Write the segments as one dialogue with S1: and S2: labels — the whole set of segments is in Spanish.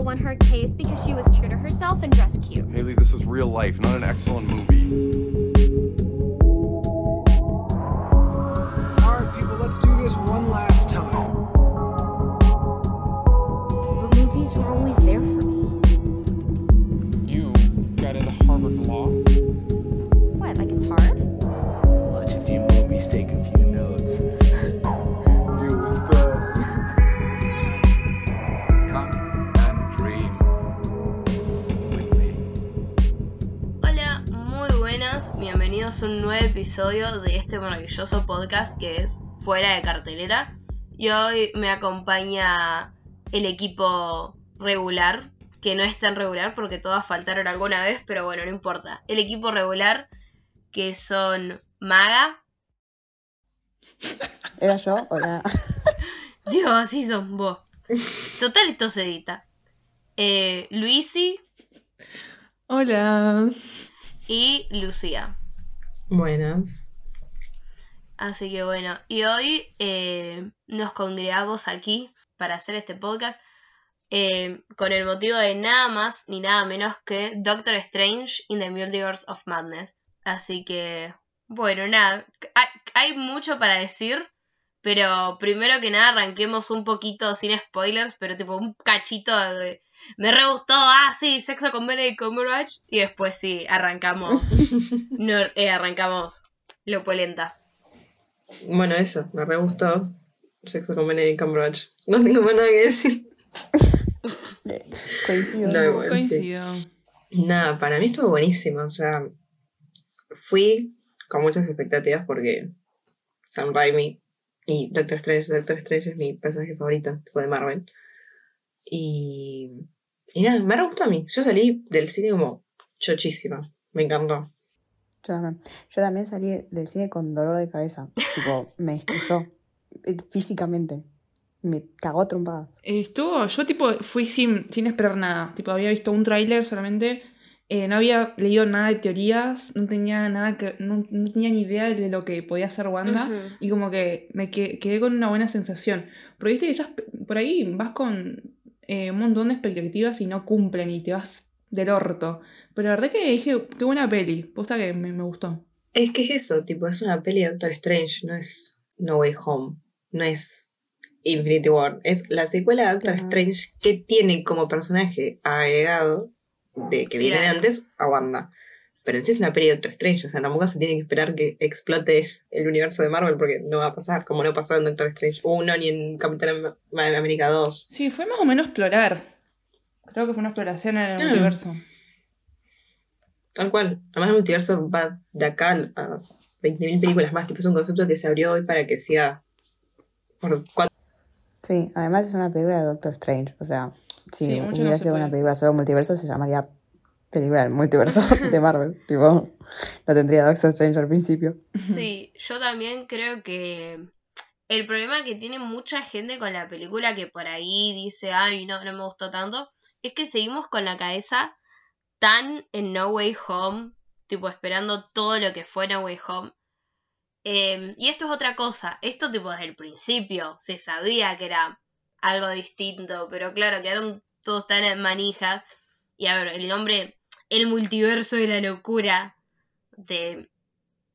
S1: Kyle won her case because she was true to herself and dressed cute.
S2: Haley, this is real life, not an excellent movie.
S3: Episodio de este maravilloso podcast que es Fuera de Cartelera. Y hoy me acompaña el equipo regular, que no es tan regular porque todas faltaron alguna vez, pero bueno, no importa. El equipo regular, que son Maga,
S4: ¿Era yo? Hola.
S3: Dios, así son vos. Total, esto se edita. Eh, Luisi
S5: Hola.
S3: y Lucía.
S5: Buenas.
S3: Así que bueno, y hoy eh, nos congregamos aquí para hacer este podcast eh, con el motivo de nada más ni nada menos que Doctor Strange in the Multiverse of Madness. Así que, bueno, nada, hay, hay mucho para decir, pero primero que nada arranquemos un poquito sin spoilers, pero tipo un cachito de... Me re gustó, ah, sí, sexo con Benedict Cumberbatch. Y después sí, arrancamos. no, eh, arrancamos lo polenta.
S5: Bueno, eso, me re gustó. Sexo con Benedict Cumberbatch. No tengo más nada que decir.
S4: Coincido.
S5: No, sí.
S6: Coincido.
S5: Nada, para mí estuvo buenísimo. O sea, fui con muchas expectativas porque Sam Raimi y Doctor Strange, Doctor Strange es mi personaje favorito, tipo de Marvel. Y, y nada, me gustó a mí. Yo salí del cine como chochísima. Me encantó.
S4: Yo también. Yo también salí del cine con dolor de cabeza. tipo, me destruyó. Eh, Físicamente. Me cagó a trompadas.
S6: Estuvo, yo tipo fui sin, sin esperar nada. Tipo, había visto un tráiler solamente. Eh, no había leído nada de teorías. No tenía nada que. No, no tenía ni idea de lo que podía hacer Wanda. Y como que me que- quedé con una buena sensación. Porque viste que esas, por ahí vas con eh, un montón de expectativas y no cumplen y te vas del orto. Pero la verdad que dije, qué buena peli. Posta que me, me gustó.
S5: Es que es eso, tipo, es una peli de Doctor Strange, no es No Way Home, no es Infinity War, es la secuela de Doctor. Strange que tiene como personaje agregado de que viene de antes a Wanda. Pero en sí es una peli de Doctor Strange, o sea, tampoco se tiene que esperar que explote el universo de Marvel porque no va a pasar, como no pasó en Doctor Strange 1 ni en Capitán Am- América 2.
S6: Sí, fue más o menos explorar. Creo que fue una exploración en el universo.
S5: Tal cual. Además el multiverso va de acá a 20.000 películas más, tipo es un concepto que se abrió hoy para que siga por cuatro
S4: Sí, además es una película de Doctor Strange. O sea, si
S6: Sí, no
S4: hubiera
S6: se
S4: sido una película solo multiverso, se llamaría película del multiverso de Marvel. tipo, no tendría Doctor Strange al principio.
S3: Sí, yo también creo que el problema que tiene mucha gente con la película que por ahí dice, ay, no, no me gustó tanto, es que seguimos con la cabeza tan en No Way Home, tipo esperando todo lo que fue No Way Home. Eh, y esto es otra cosa, esto tipo desde el principio se sabía que era algo distinto, pero claro, quedaron todos tan manijas. Y a ver, el nombre, el multiverso de la locura, de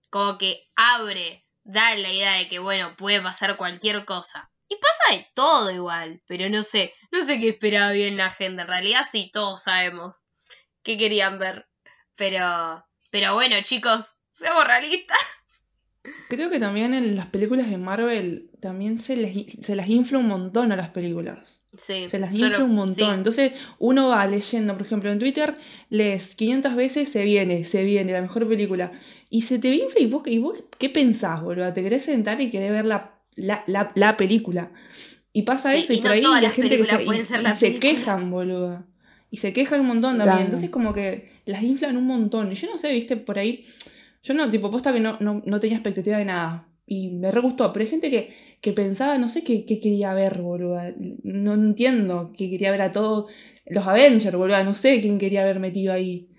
S3: como que abre, da la idea de que, bueno, puede pasar cualquier cosa. Y pasa de todo igual, pero no sé, no sé qué esperaba bien la gente. En realidad sí, todos sabemos qué querían ver. Pero, pero bueno, chicos, seamos realistas.
S6: Creo que también en las películas de Marvel también se, les, se las infla un montón a las películas.
S3: Sí,
S6: Se las
S3: solo-
S6: infla un montón.
S3: sí.
S6: Entonces uno va leyendo, por ejemplo, en Twitter, lees 500 veces, se viene, se viene, la mejor película. Y se te infla y vos, y vos ¿qué pensás, boludo? Te querés sentar y querés ver la, la, la, la película. Y pasa
S3: Sí,
S6: eso, y,
S3: y
S6: por
S3: no
S6: ahí la gente que se, y-
S3: ser
S6: y se quejan, boludo. Y se quejan un montón también.
S4: Claro.
S6: Entonces como que las inflan un montón. Y yo no sé, viste, por ahí... Yo no, tipo, posta que no, no, no tenía expectativa de nada. Y me re gustó. Pero hay gente que, que pensaba, no sé qué, qué quería ver, boludo. No entiendo que quería ver a todos los Avengers, boludo. No sé quién quería haber metido ahí.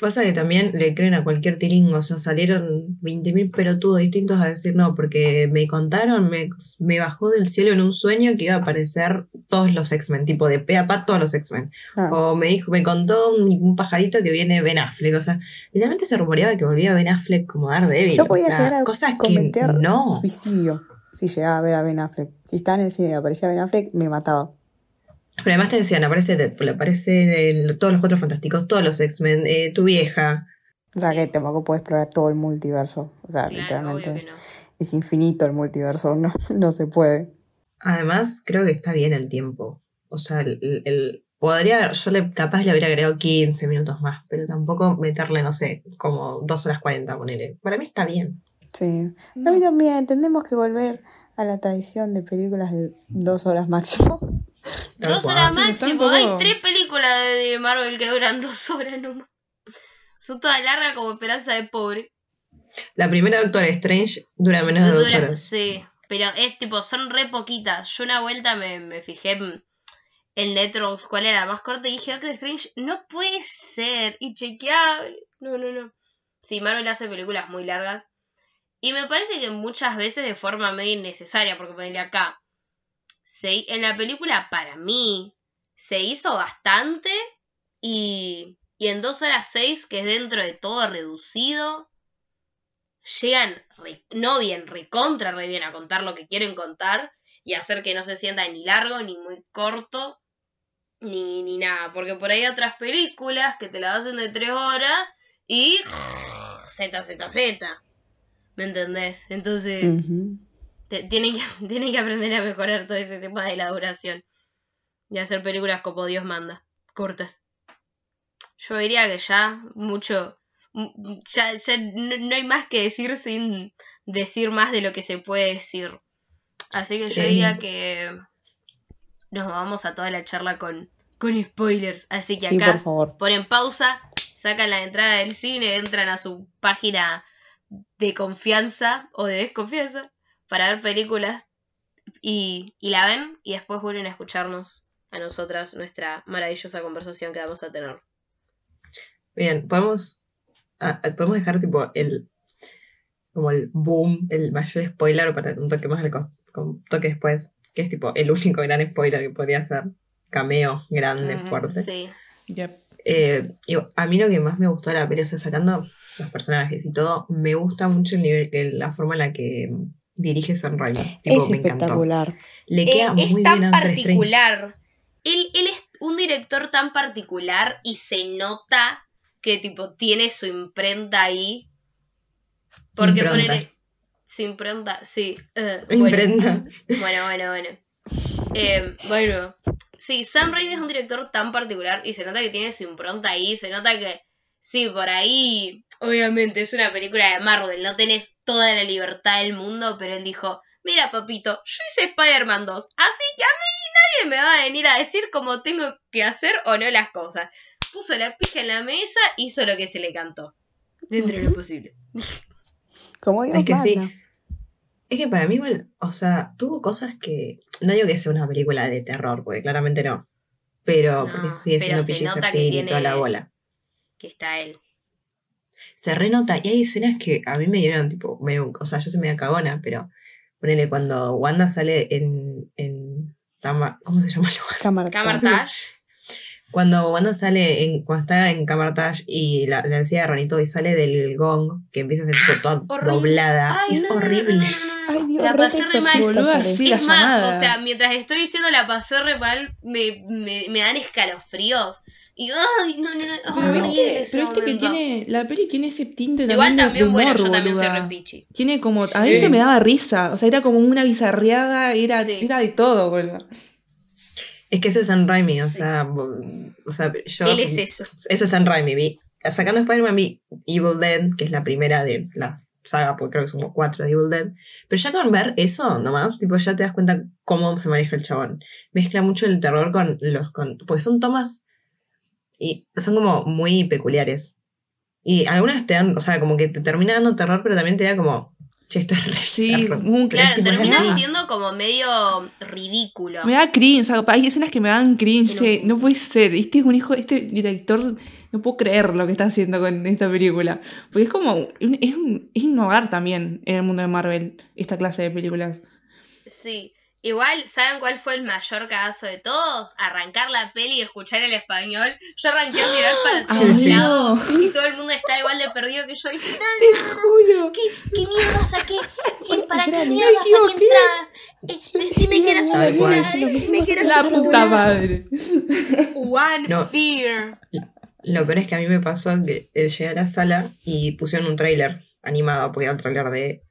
S5: Pasa que también le creen a cualquier tiringo, o sea, salieron 20.000 pelotudos distintos a decir no, porque me contaron, me, me bajó del cielo en un sueño que iba a aparecer todos los X-Men, tipo de pe a pa todos los X-Men.
S4: Ah,
S5: O me dijo, me contó un, un pajarito que viene Ben Affleck, o sea, literalmente se rumoreaba que volvía Ben Affleck como Daredevil.
S4: yo
S5: o
S4: podía
S5: sea,
S4: llegar a
S5: cosas que
S4: cometer
S5: no.
S4: suicidio si llegaba a ver a Ben Affleck. Si estaba en el cine y aparecía Ben Affleck, me mataba.
S5: Pero además te decían, aparece Deadpool, aparece el- todos los Cuatro Fantásticos, todos los X-Men, eh, tu vieja.
S4: O sea que tampoco puedo explorar todo el multiverso. O sea,
S3: Claro, obvio
S4: literalmente
S3: que no.
S4: es infinito el multiverso, no, no se puede.
S5: Además, creo que está bien el tiempo. O sea, el, el- podría haber, yo le, capaz le habría agregado 15 minutos más, pero tampoco meterle, no sé, como 2 horas 40, ponele. Para mí está bien.
S4: Sí. Para mí también entendemos que volver a la tradición de películas de dos horas máximo.
S3: Dos horas máximo.
S6: tampoco-
S3: Hay tres películas de Marvel que duran dos horas nomás. Son todas largas como Esperanza de Pobre.
S5: La primera Doctor Strange dura menos de 2
S3: Dura-
S5: horas.
S3: Sí, pero es tipo, son re poquitas. Yo una vuelta me, me fijé en, Letros cuál era la más corta y dije, Doctor Strange, no puede ser inchequeable. No, no, no. Sí, Marvel hace películas muy largas. Y me parece que muchas veces de forma medio innecesaria, porque ponerle acá. Se, en la película, para mí, se hizo bastante. Y, y en 2 horas 6, que es dentro de todo reducido, llegan re- no bien, recontra re bien a contar lo que quieren contar y hacer que no se sienta ni largo, ni muy corto, ni, ni nada. Porque por ahí hay otras películas que te la hacen de 3 horas y. Z, Z, Z. ¿Me entendés? Entonces, tienen, que, tienen que aprender a mejorar todo ese tema de la duración. Y hacer películas como Dios manda, cortas. Yo diría que ya mucho. Ya, ya no, no hay más que decir sin decir más de lo que se puede decir. Así que yo diría que nos vamos a toda la charla con, con spoilers. Así que
S4: Sí,
S3: acá
S4: por favor.
S3: ponen pausa, sacan la entrada del cine, entran a su página de confianza o de desconfianza para ver películas y, y la ven y después vuelven a escucharnos a nosotras nuestra maravillosa conversación que vamos a tener.
S5: Bien, podemos, ah, ah, podemos dejar tipo el como el boom, el mayor spoiler para un toque más al un toque después, que es tipo el único gran spoiler que podría ser cameo grande, fuerte.
S3: Sí.
S6: Yep.
S5: Eh, a mí lo que más me gustó de la peli, o sea, sacando los personajes y todo, me gusta mucho el nivel, que la forma en la que dirige Sam Raimi. Tipo,
S4: Es
S5: me encantó.
S4: espectacular.
S5: Le
S3: Eh,
S5: queda
S3: es
S5: muy
S3: tan
S5: bien a Doctor Strange.
S3: particular. Él, él es un director tan particular y se nota que tipo tiene su imprenta ahí. Porque
S5: Impronta.
S3: ponele. Su impronta, sí. eh, bueno.
S5: Imprenta.
S3: Bueno, bueno, bueno. Eh, bueno, sí, Sam Raimi es un director tan particular y se nota que tiene su impronta ahí, se nota que, sí, por ahí, obviamente es una película de Marvel, no tenés toda la libertad del mundo, pero él dijo, mira papito, yo hice Spider-Man 2, así que a mí nadie me va a venir a decir cómo tengo que hacer o no las cosas. Puso la pija en la mesa, hizo lo que se le cantó, dentro de lo posible.
S4: Como
S5: Es que sí. Es que para mí, igual, o sea, tuvo cosas que. No digo que sea una película de terror, porque claramente no. Pero,
S3: No,
S5: porque sigue siendo
S3: pero se nota
S5: PG-13
S3: que
S5: y toda la bola.
S3: Que está él.
S5: Se renota, y hay escenas que a mí me dieron, tipo, medio- o sea, yo soy media cagona, pero ponele cuando Wanda sale en. en Tama- ¿Cómo se llama el lugar?
S4: Cámara.
S3: Camartage.
S5: Cuando Wanda sale, en, cuando está en Camartage y la, la encía de Ronito y sale del gong, que empieza a ser tipo toda
S3: Horrible.
S5: doblada,
S3: Ay,
S5: es
S3: no,
S5: horrible.
S3: no, no.
S4: Ay, Dios,
S3: La pasé re mal.
S6: Boluda, la
S3: es más,
S6: llamada.
S3: o sea, mientras estoy diciendo la pasé re mal, me, me, me dan escalofríos. Y, ay, no, no, no, es
S6: Pero viste, pero viste que tiene. La peli tiene ese tinte
S3: Igual
S6: también de-
S3: también,
S6: de
S3: bueno,
S6: humor,
S3: yo también soy
S6: boluda.
S3: re pichi.
S6: Tiene como. A mí
S5: Sí.
S6: se me daba risa. O sea, era como una bizarreada. Era,
S3: Sí.
S6: era de todo, boludo.
S5: Es que eso es San Raimi, o
S3: Sí.
S5: sea, o sea, yo...
S3: Él es eso.
S5: Eso es San Raimi. Vi, sacando Spider-Man vi Evil Dead, que es la primera de la saga, porque creo que son como cuatro de Evil Dead. Pero ya con ver eso nomás, tipo, ya te das cuenta cómo se maneja el chabón. Mezcla mucho el terror con los... Con, porque son tomas y son como muy peculiares. Y algunas te dan, o sea, como que te termina dando terror, pero también te da como che, esto es re
S6: Sí,
S5: bizarro.
S6: un-
S3: Claro, termina
S5: así.
S3: siendo como medio ridículo.
S6: Me da cringe, o sea, hay escenas que me dan cringe.
S3: No-
S6: sí, no puede ser. Este es un hijo, este director, no puedo creer lo que está haciendo con esta película. Porque es como, un- es, un- es innovar también en el mundo de Marvel, esta clase de películas.
S3: Sí. Igual, ¿saben cuál fue el mayor cagazo de todos? Arrancar la peli y escuchar el español. Yo arranqué a mirar para
S6: Ah,
S3: todos
S5: sí.
S3: lados y todo el mundo está igual de perdido que yo. Y dije,
S6: Te juro.
S3: ¿qué, qué mierda saqué? ¿Quién, ¿Para qué mierda saqué entradas? Eh, decime que era segura, decime que era
S6: La puta madre.
S3: One
S5: No.
S3: Fear.
S5: Lo peor es que a mí me pasó que eh, llegué a la sala y pusieron un tráiler animado, porque era el tráiler de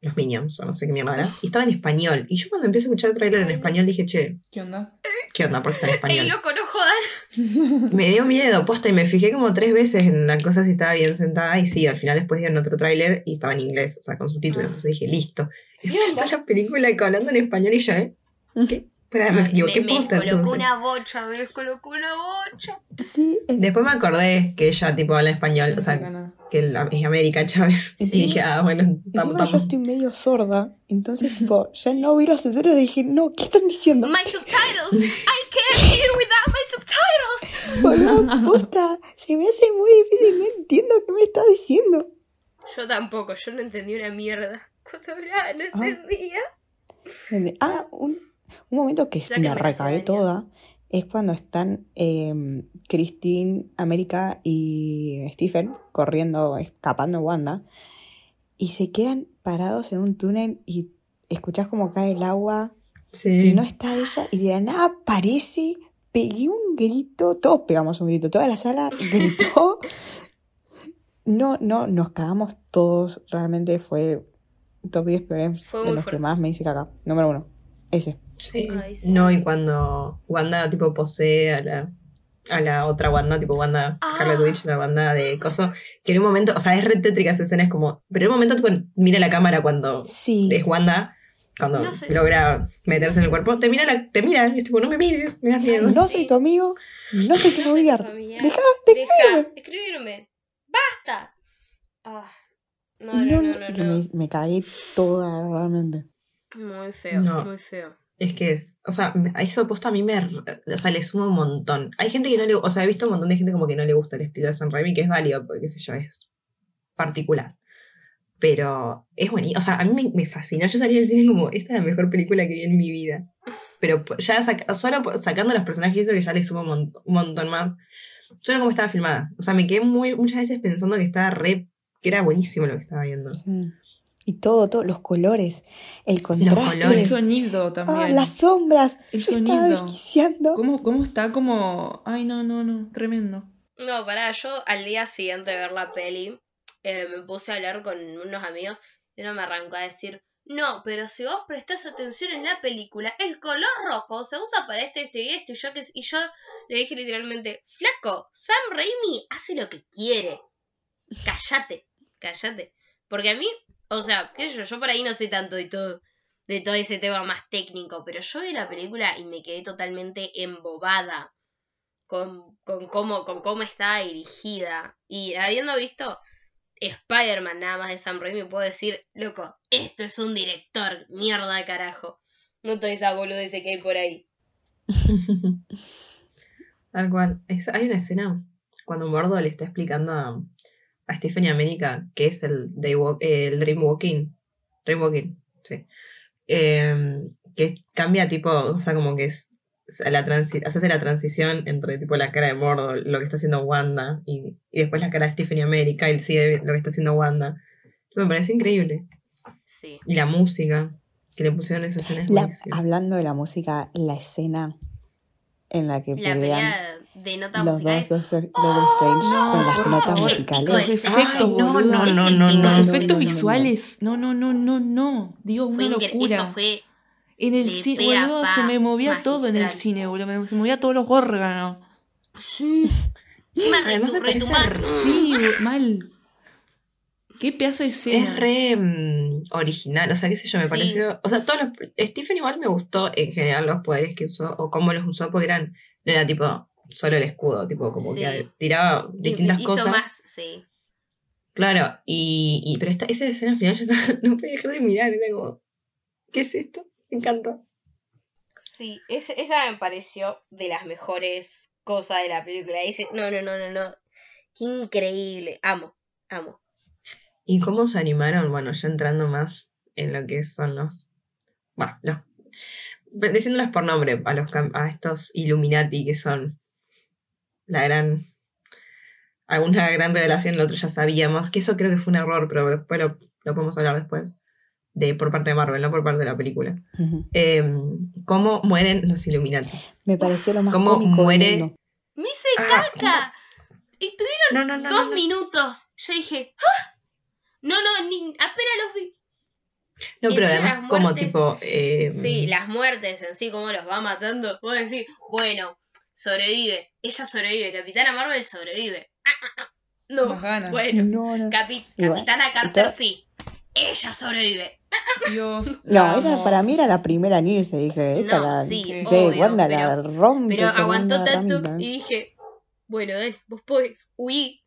S5: los Minions, o no sé qué mierda era, y estaba en español. Y yo cuando empecé a escuchar el tráiler en español dije, che,
S6: ¿Qué onda?
S5: ¿qué onda? ¿Por qué está en
S3: Ey,
S5: español?
S3: loco, no jodan.
S5: Me dio miedo, posta, y me fijé como tres veces en la cosa si estaba bien sentada, y sí, al final después dieron otro tráiler y estaba en inglés, o sea, con subtítulos,
S3: Ah.
S5: entonces dije, listo. Y empezó la película hablando en español y yo, ¿eh? ¿Qué? Espera, me equivoqué
S3: me, me
S5: posta
S3: descolocó
S5: entonces.
S3: una bocha, me descolocó una bocha.
S4: Sí, es-
S5: Después me acordé que ella tipo habla español, o sea, que la- es América Chávez. Y
S4: Sí.
S5: dije, ah, bueno, tam-
S4: encima
S5: tam-
S4: yo estoy medio sorda, entonces tipo, ya no vi los subtítulos y dije, no, ¿qué están diciendo?
S3: My subtitles. I can't hear without my subtitles.
S4: Boludo, posta, se me hace muy difícil, no entiendo qué me está diciendo.
S3: Yo tampoco, yo no entendí una mierda. Cuando hablaba no
S4: Ah.
S3: entendía.
S4: Ah, un, un momento que me
S3: me
S4: recagué
S3: daño.
S4: Es cuando están eh, Christine, América y Stephen corriendo, escapando Wanda, y se quedan parados en un túnel y escuchás como cae el agua
S5: Sí.
S4: y no está ella, y de la nada aparece, pegué un grito, todos pegamos un grito, toda la sala gritó. No, no, nos cagamos todos, realmente fue top 10 peores de los que más me hice caca. Número uno, ese.
S5: Sí.
S3: Ay, sí.
S5: No, y cuando Wanda tipo posee a la, a la otra Wanda, tipo Wanda
S3: Ah.
S5: Scarlet Witch, la Wanda de Coso, que en un momento, o sea, es re tétrica esa escena, es como, pero en un momento tipo mira la cámara cuando
S4: Sí.
S5: es Wanda, cuando
S3: No sé.
S5: logra meterse en el cuerpo, te mira, la, te mira, y es tipo, no me mires, me das miedo.
S4: No soy tu amigo, no tu familiar.
S3: familiar.
S4: Deja,
S3: Deja, escribirme. ¡Basta! Ah, no, no, no, no, no.
S4: Me, me cagué toda realmente.
S3: Muy feo,
S5: No.
S3: muy feo.
S5: Es que es, o sea, eso posta a mí me, o sea, le suma un montón. Hay gente que no le, o sea, he visto un montón de gente como que no le gusta el estilo de Sam Raimi, que es válido, porque qué sé yo, es particular. Pero es buenísimo, o sea, a mí me, me fascinó. Yo salí del cine como, esta es la mejor película que vi en mi vida. Pero ya saca- solo sacando los personajes eso que ya le suma un, un montón más. Solo como estaba filmada. O sea, me quedé muy, muchas veces pensando que estaba re, que era buenísimo lo que estaba viendo.
S4: Sí. Y todo, todo, los colores, el contraste.
S5: colores.
S6: El sonido
S4: Ah,
S6: también.
S4: las sombras.
S6: El sonido. ¿Cómo, ¿Cómo está como.? Ay, no, no, no. Tremendo.
S3: No, pará, yo al día siguiente de ver la peli eh, me puse a hablar con unos amigos y uno me arrancó a decir, no, pero si vos prestás atención en la película, el color rojo se usa para esto, esto y esto, y yo, que, y yo le dije literalmente, flaco, Sam Raimi hace lo que quiere. Cállate, cállate. Porque a mí, o sea, qué sé yo, yo por ahí no sé tanto de todo, de todo ese tema más técnico, pero yo vi la película y me quedé totalmente embobada con, con, cómo, con cómo estaba dirigida. Y habiendo visto Spider-Man nada más de Sam Raimi, puedo decir, loco, esto es un director, mierda de carajo. No toda esa boludez que hay por ahí.
S5: Tal cual. Hay una escena cuando Mordo le está explicando a, a Stephanie América que es el, daywalk- eh, el Dreamwalking. Dreamwalking, sí. Em, que cambia tipo, o sea, como que es. La transi- se hace la transición entre tipo la cara de Mordo, lo que está haciendo Wanda, y, y después la cara de Stephanie América, y sigue lo que está haciendo Wanda. Me pareció increíble.
S3: Sí.
S5: Y la música que le pusieron en esa escena es
S4: La- hablando de la música, la escena en la que
S3: La
S4: pelean
S3: pelea de notas
S4: los
S3: musicales.
S4: dos Doctor, Doctor Strange
S6: No,
S4: con las notas
S6: favor.
S4: musicales.
S3: Los
S6: efectos,
S5: no, no, no, no.
S6: Los efectos visuales. No, no, no, no, no. Dios,
S3: Fue
S6: una locura.
S3: Eso fue.
S6: En el cine, boludo, se me movía todo en el cine, boludo. Me, se movía todos los órganos.
S3: Sí.
S5: Además me parece
S3: retumbar.
S6: Sí, mal. Qué pedazo de escena.
S5: Es re mm, original, o sea, qué sé yo, me
S3: Sí.
S5: pareció. O sea, todos los. Stephen igual me gustó en general los poderes que usó, o cómo los usó, porque eran. No era tipo solo el escudo, tipo, como
S3: Sí.
S5: que tiraba distintas
S3: Hizo
S5: cosas.
S3: más, sí.
S5: Claro, y, y- pero esta, esa escena final yo estaba- no podía dejar de mirar, era como, ¿qué es esto? Me encanta.
S3: Sí, es- esa me pareció de las mejores cosas de la película. Ese, no, no, no, no, no. Qué increíble. Amo, amo.
S5: ¿Y cómo se animaron? Bueno, ya entrando más en lo que son los. Bueno, los. Diciéndolos por nombre, a, los, a estos Illuminati que son la gran. Alguna gran revelación, el otro ya sabíamos, que eso creo que fue un error, pero después lo, lo podemos hablar después. De, por parte de Marvel, no por parte de la película. Eh, ¿Cómo mueren los Illuminati?
S4: Me pareció lo más
S5: ¿Cómo
S4: cómico del
S5: muere?
S4: mundo.
S3: Me hice
S5: Ah,
S3: caca. Y tuvieron
S5: No, no, no.
S3: dos
S5: no, no.
S3: minutos. Yo dije, ¡ah! No, no, ni, apenas los vi.
S5: No, pero además, como tipo. eh,
S3: Sí, las muertes en sí, cómo los va matando. Vos decís, bueno, sobrevive. Ella sobrevive. Capitana Marvel sobrevive. Ah, ah, ah. No, bueno.
S4: No, no.
S3: Capi- Capitana Carter sí. Ella sobrevive.
S6: Dios.
S4: No,
S6: la
S4: ella para mí era la primera en irse. Dije, esta
S3: No,
S4: la.
S3: sí,
S4: sí,
S3: obvio,
S4: Wanda
S3: pero-
S4: la rompe.
S3: Pero aguantó tanto y dije, bueno, dale, vos podés, huí.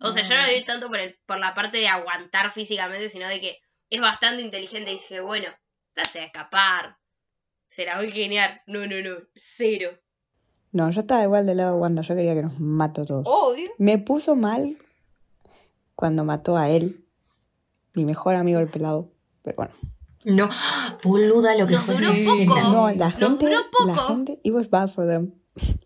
S3: O sea, yo no lo vi tanto por, el, por la parte de aguantar físicamente, sino de que es bastante inteligente y dije, bueno, va a escapar. Se la voy a geniar. No, no, no, cero.
S4: No, yo estaba igual del lado de Wanda. Yo quería que nos mate a todos.
S3: Obvio.
S4: Me puso mal cuando mató a él, mi mejor amigo el pelado. Pero bueno.
S5: No, boluda lo que
S3: Nos
S5: fue
S3: duró poco.
S4: No, la
S3: Nos
S4: gente.
S3: duró
S4: La
S3: poco.
S4: gente. It was bad for them.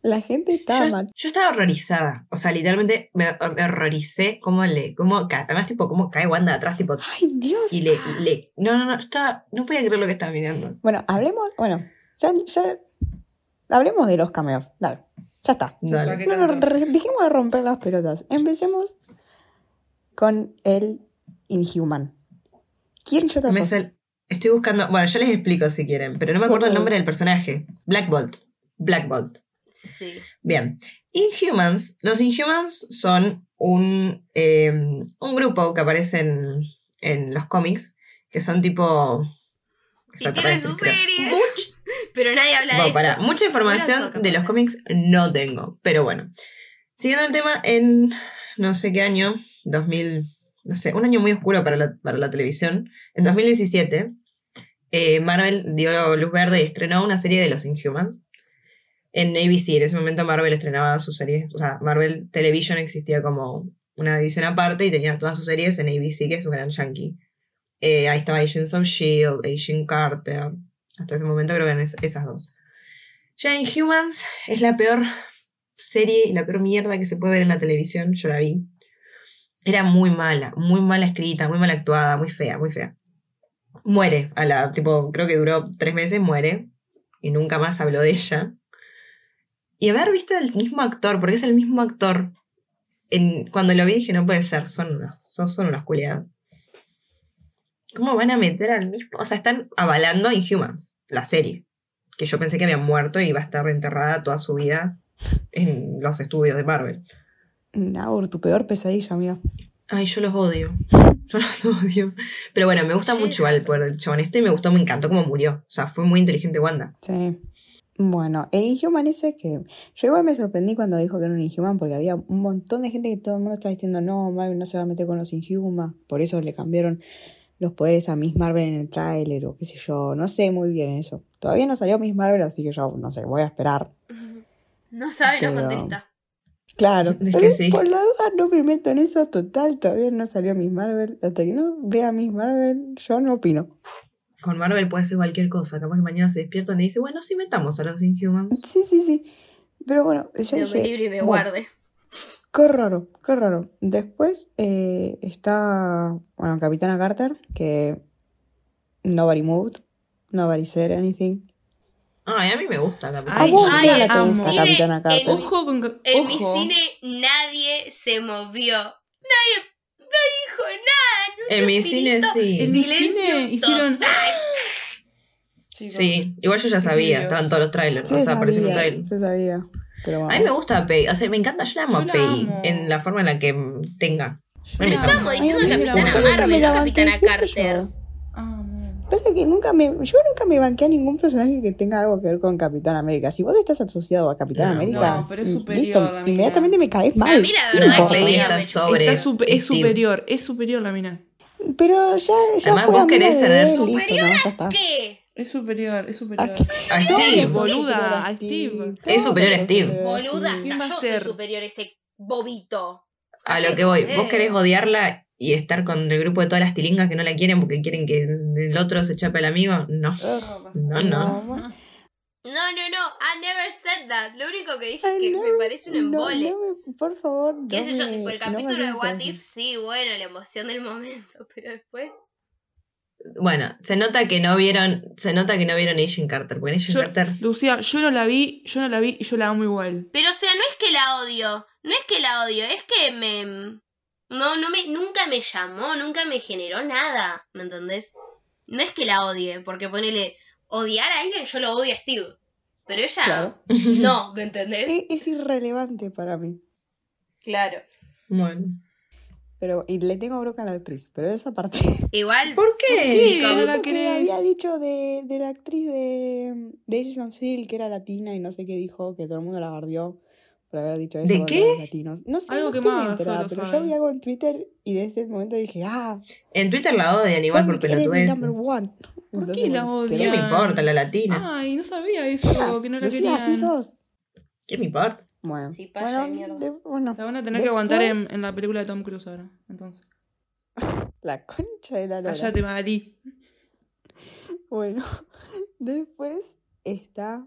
S4: La gente estaba
S5: Yo,
S4: mal.
S5: yo estaba horrorizada. O sea, literalmente me, me horroricé cómo le. Cómo, además, tipo, cómo cae Wanda atrás, tipo.
S4: Ay, Dios.
S5: Y le. le no, no, no. Estaba, no podía creer lo que estaba mirando.
S4: Bueno, hablemos. Bueno, ya, ya. Hablemos de los cameos. Dale. Ya está.
S5: Dale.
S6: ¿Qué
S4: No, no, dejemos de romper las pelotas. Empecemos con el Inhuman. ¿Quién yo te
S5: Me sal- estoy buscando. Bueno, yo les explico si quieren, pero no me acuerdo el nombre del personaje. Black Bolt. Black Bolt.
S3: Sí.
S5: Bien. Inhumans. Los Inhumans son un, eh, un grupo que aparece en, en los cómics, que son tipo.
S3: Y tiene su serie.
S5: Much-
S3: Pero nadie habla
S5: bueno,
S3: de
S5: para,
S3: eso.
S5: mucha información de los
S3: capaces.
S5: cómics no tengo, pero bueno. Siguiendo el tema, en no sé qué año, 2000, no sé, un año muy oscuro para la, para la televisión, en 2017, eh, Marvel dio luz verde y estrenó una serie de los Inhumans en ABC. En ese momento Marvel estrenaba sus series, o sea, Marvel Television existía como una división aparte y tenía todas sus series en ABC, que es un gran yankee. Eh, ahí estaba Agents of Shield, Agent Carter. Hasta ese momento creo que eran es- esas dos. Ya Inhumans es la peor serie y la peor mierda que se puede ver en la televisión. Yo la vi. Era muy mala, muy mala escrita, muy mal actuada, muy fea, muy fea. Muere a la, tipo, creo que duró tres meses, muere. Y nunca más habló de ella. Y haber visto al mismo actor, porque es el mismo actor. En, cuando lo vi dije, no puede ser, son unos, son, son unos culiados. ¿Cómo van a meter al mismo? O sea, están avalando Inhumans, la serie. Que yo pensé que había muerto y iba a estar enterrada toda su vida en los estudios de Marvel.
S4: Naur, tu peor pesadilla, amiga.
S5: Ay, yo los odio. Yo los odio. Pero bueno, me gusta
S3: Sí.
S5: mucho el poder del chabón este y me gustó, me encantó cómo murió. O sea, fue muy inteligente Wanda.
S4: Sí. Bueno, el Inhuman ese que. Yo igual me sorprendí cuando dijo que era un Inhuman porque había un montón de gente que todo el mundo estaba diciendo no, Marvel no se va a meter con los Inhumans. Por eso le cambiaron los poderes a Miss Marvel en el tráiler o qué sé yo. No sé muy bien eso. Todavía no salió Miss Marvel, así que yo no sé, voy a esperar.
S3: No sabe, no contesta.
S4: Claro,
S5: Es
S4: pero
S5: que sí.
S4: por la duda no me meto en eso total. Todavía no salió Miss Marvel. Hasta que no vea Miss Marvel, yo no opino.
S5: Con Marvel puede ser cualquier cosa. Capaz que mañana se despiertan y dice, bueno, sí metamos a los Inhumans.
S4: Sí, sí, sí. Pero bueno, yo dije.
S3: libre y me
S4: bueno,
S3: guarde.
S4: Qué raro, qué raro. Después eh, está, bueno, Capitana Carter, que nobody moved, nobody said anything.
S5: Ay, a mí me gusta la
S4: A vos
S3: Ay,
S4: te
S3: amo.
S4: gusta Capitana Carter.
S3: el-
S6: Ojo con.
S3: En mi cine nadie se movió. Nadie dijo nada. No
S5: En mi cine sí.
S6: En mi cine hicieron.
S5: Sí, igual yo ya sabía,
S6: Dios.
S5: estaban todos los trailers.
S4: Se
S5: o sea, apareció en un trailer.
S4: se sabía. Pero bueno.
S5: A mí me gusta Peggy, o sea, me encanta, yo la amo
S6: Yo
S5: a
S6: amo.
S5: en la forma en la que tenga. Encanta.
S3: Estamos
S6: amo.
S3: diciendo Capitana Marvel, no Capitana. Carter.
S4: Pasa que nunca me, yo nunca me banqué a ningún personaje que tenga algo que ver con Capitán América. Si vos estás asociado a Capitán
S5: No.
S4: América,
S6: No, pero es superior,
S4: listo,
S6: amiga.
S4: inmediatamente me caes mal.
S3: A mí la
S4: No
S3: verdad
S5: está sobre
S6: Está supe- es superior, es superior la mina.
S4: Pero ya, ya
S5: Además,
S4: fue
S5: vos querés
S4: de
S5: tener-
S4: él, listo,
S3: ¿Superior
S4: no, ya está.
S3: ¿Qué?
S6: Es superior, es superior.
S5: A
S4: Todos
S5: Steve.
S6: Boluda,
S4: superior
S6: a Steve.
S5: Es superior a Steve.
S4: superior a
S3: Boluda,
S4: Steve.
S6: ¿Quién va
S3: hasta
S6: a
S3: yo soy
S6: ser?
S3: superior a ese bobito.
S5: A lo que voy. Vos querés odiarla y estar con el grupo de todas las tilingas que no la quieren porque quieren que el otro se chape al amigo. No. No, no.
S3: No, no, no, I never said that. Lo único que dije es que
S4: no
S3: me parece un embole.
S4: no me- por favor,
S3: ¿Qué
S4: no
S3: sé yo? Tipo, el
S4: no
S3: capítulo de What. If, sí, bueno, la emoción del momento, pero después.
S5: Bueno, se nota que no vieron, se nota que no vieron Agent Carter, porque en Agent
S6: Yo-
S5: Carter
S6: Lucía, yo no la vi, yo no la vi y yo la amo igual.
S3: Pero, o sea, no es que la odio, no es que la odio, es que me. No, no me, nunca me llamó, nunca me generó nada, ¿me entendés? No es que la odie, porque ponele, odiar a alguien, yo lo odio a Steve. Pero ella,
S4: Claro.
S3: no, ¿me entendés?
S4: Es, es irrelevante para mí.
S3: Claro.
S5: Bueno.
S4: Pero, y le tengo bronca a la actriz, pero esa parte.
S3: Igual,
S5: ¿Por qué?
S6: qué?
S3: ¿Cómo?
S6: No la
S4: Eso que había dicho de, de la actriz de, de S.H.I.E.L.D., que era latina y no sé qué dijo, que todo el mundo la bardeó por haber dicho eso.
S5: ¿De qué?
S4: los latinos. No sé,
S6: Algo que más
S4: enterada, pero yo vi algo en Twitter y desde ese momento dije, ah,
S5: En Twitter la odian igual por pelotudez.
S6: ¿Por qué la
S4: bueno,
S5: ¿Qué
S6: odian?
S5: me importa la latina?
S6: Ay, no sabía eso, que no la
S4: así
S6: querían.
S4: sos.
S5: ¿Qué me importa?
S4: Bueno,
S3: Sí, paya
S4: bueno,
S3: de mierda.
S4: de- bueno,
S6: La van a tener que aguantar en, la película de Tom Cruise ahora. Entonces.
S4: La concha de la lora.
S6: Cállate, Magali.
S4: Bueno, después está.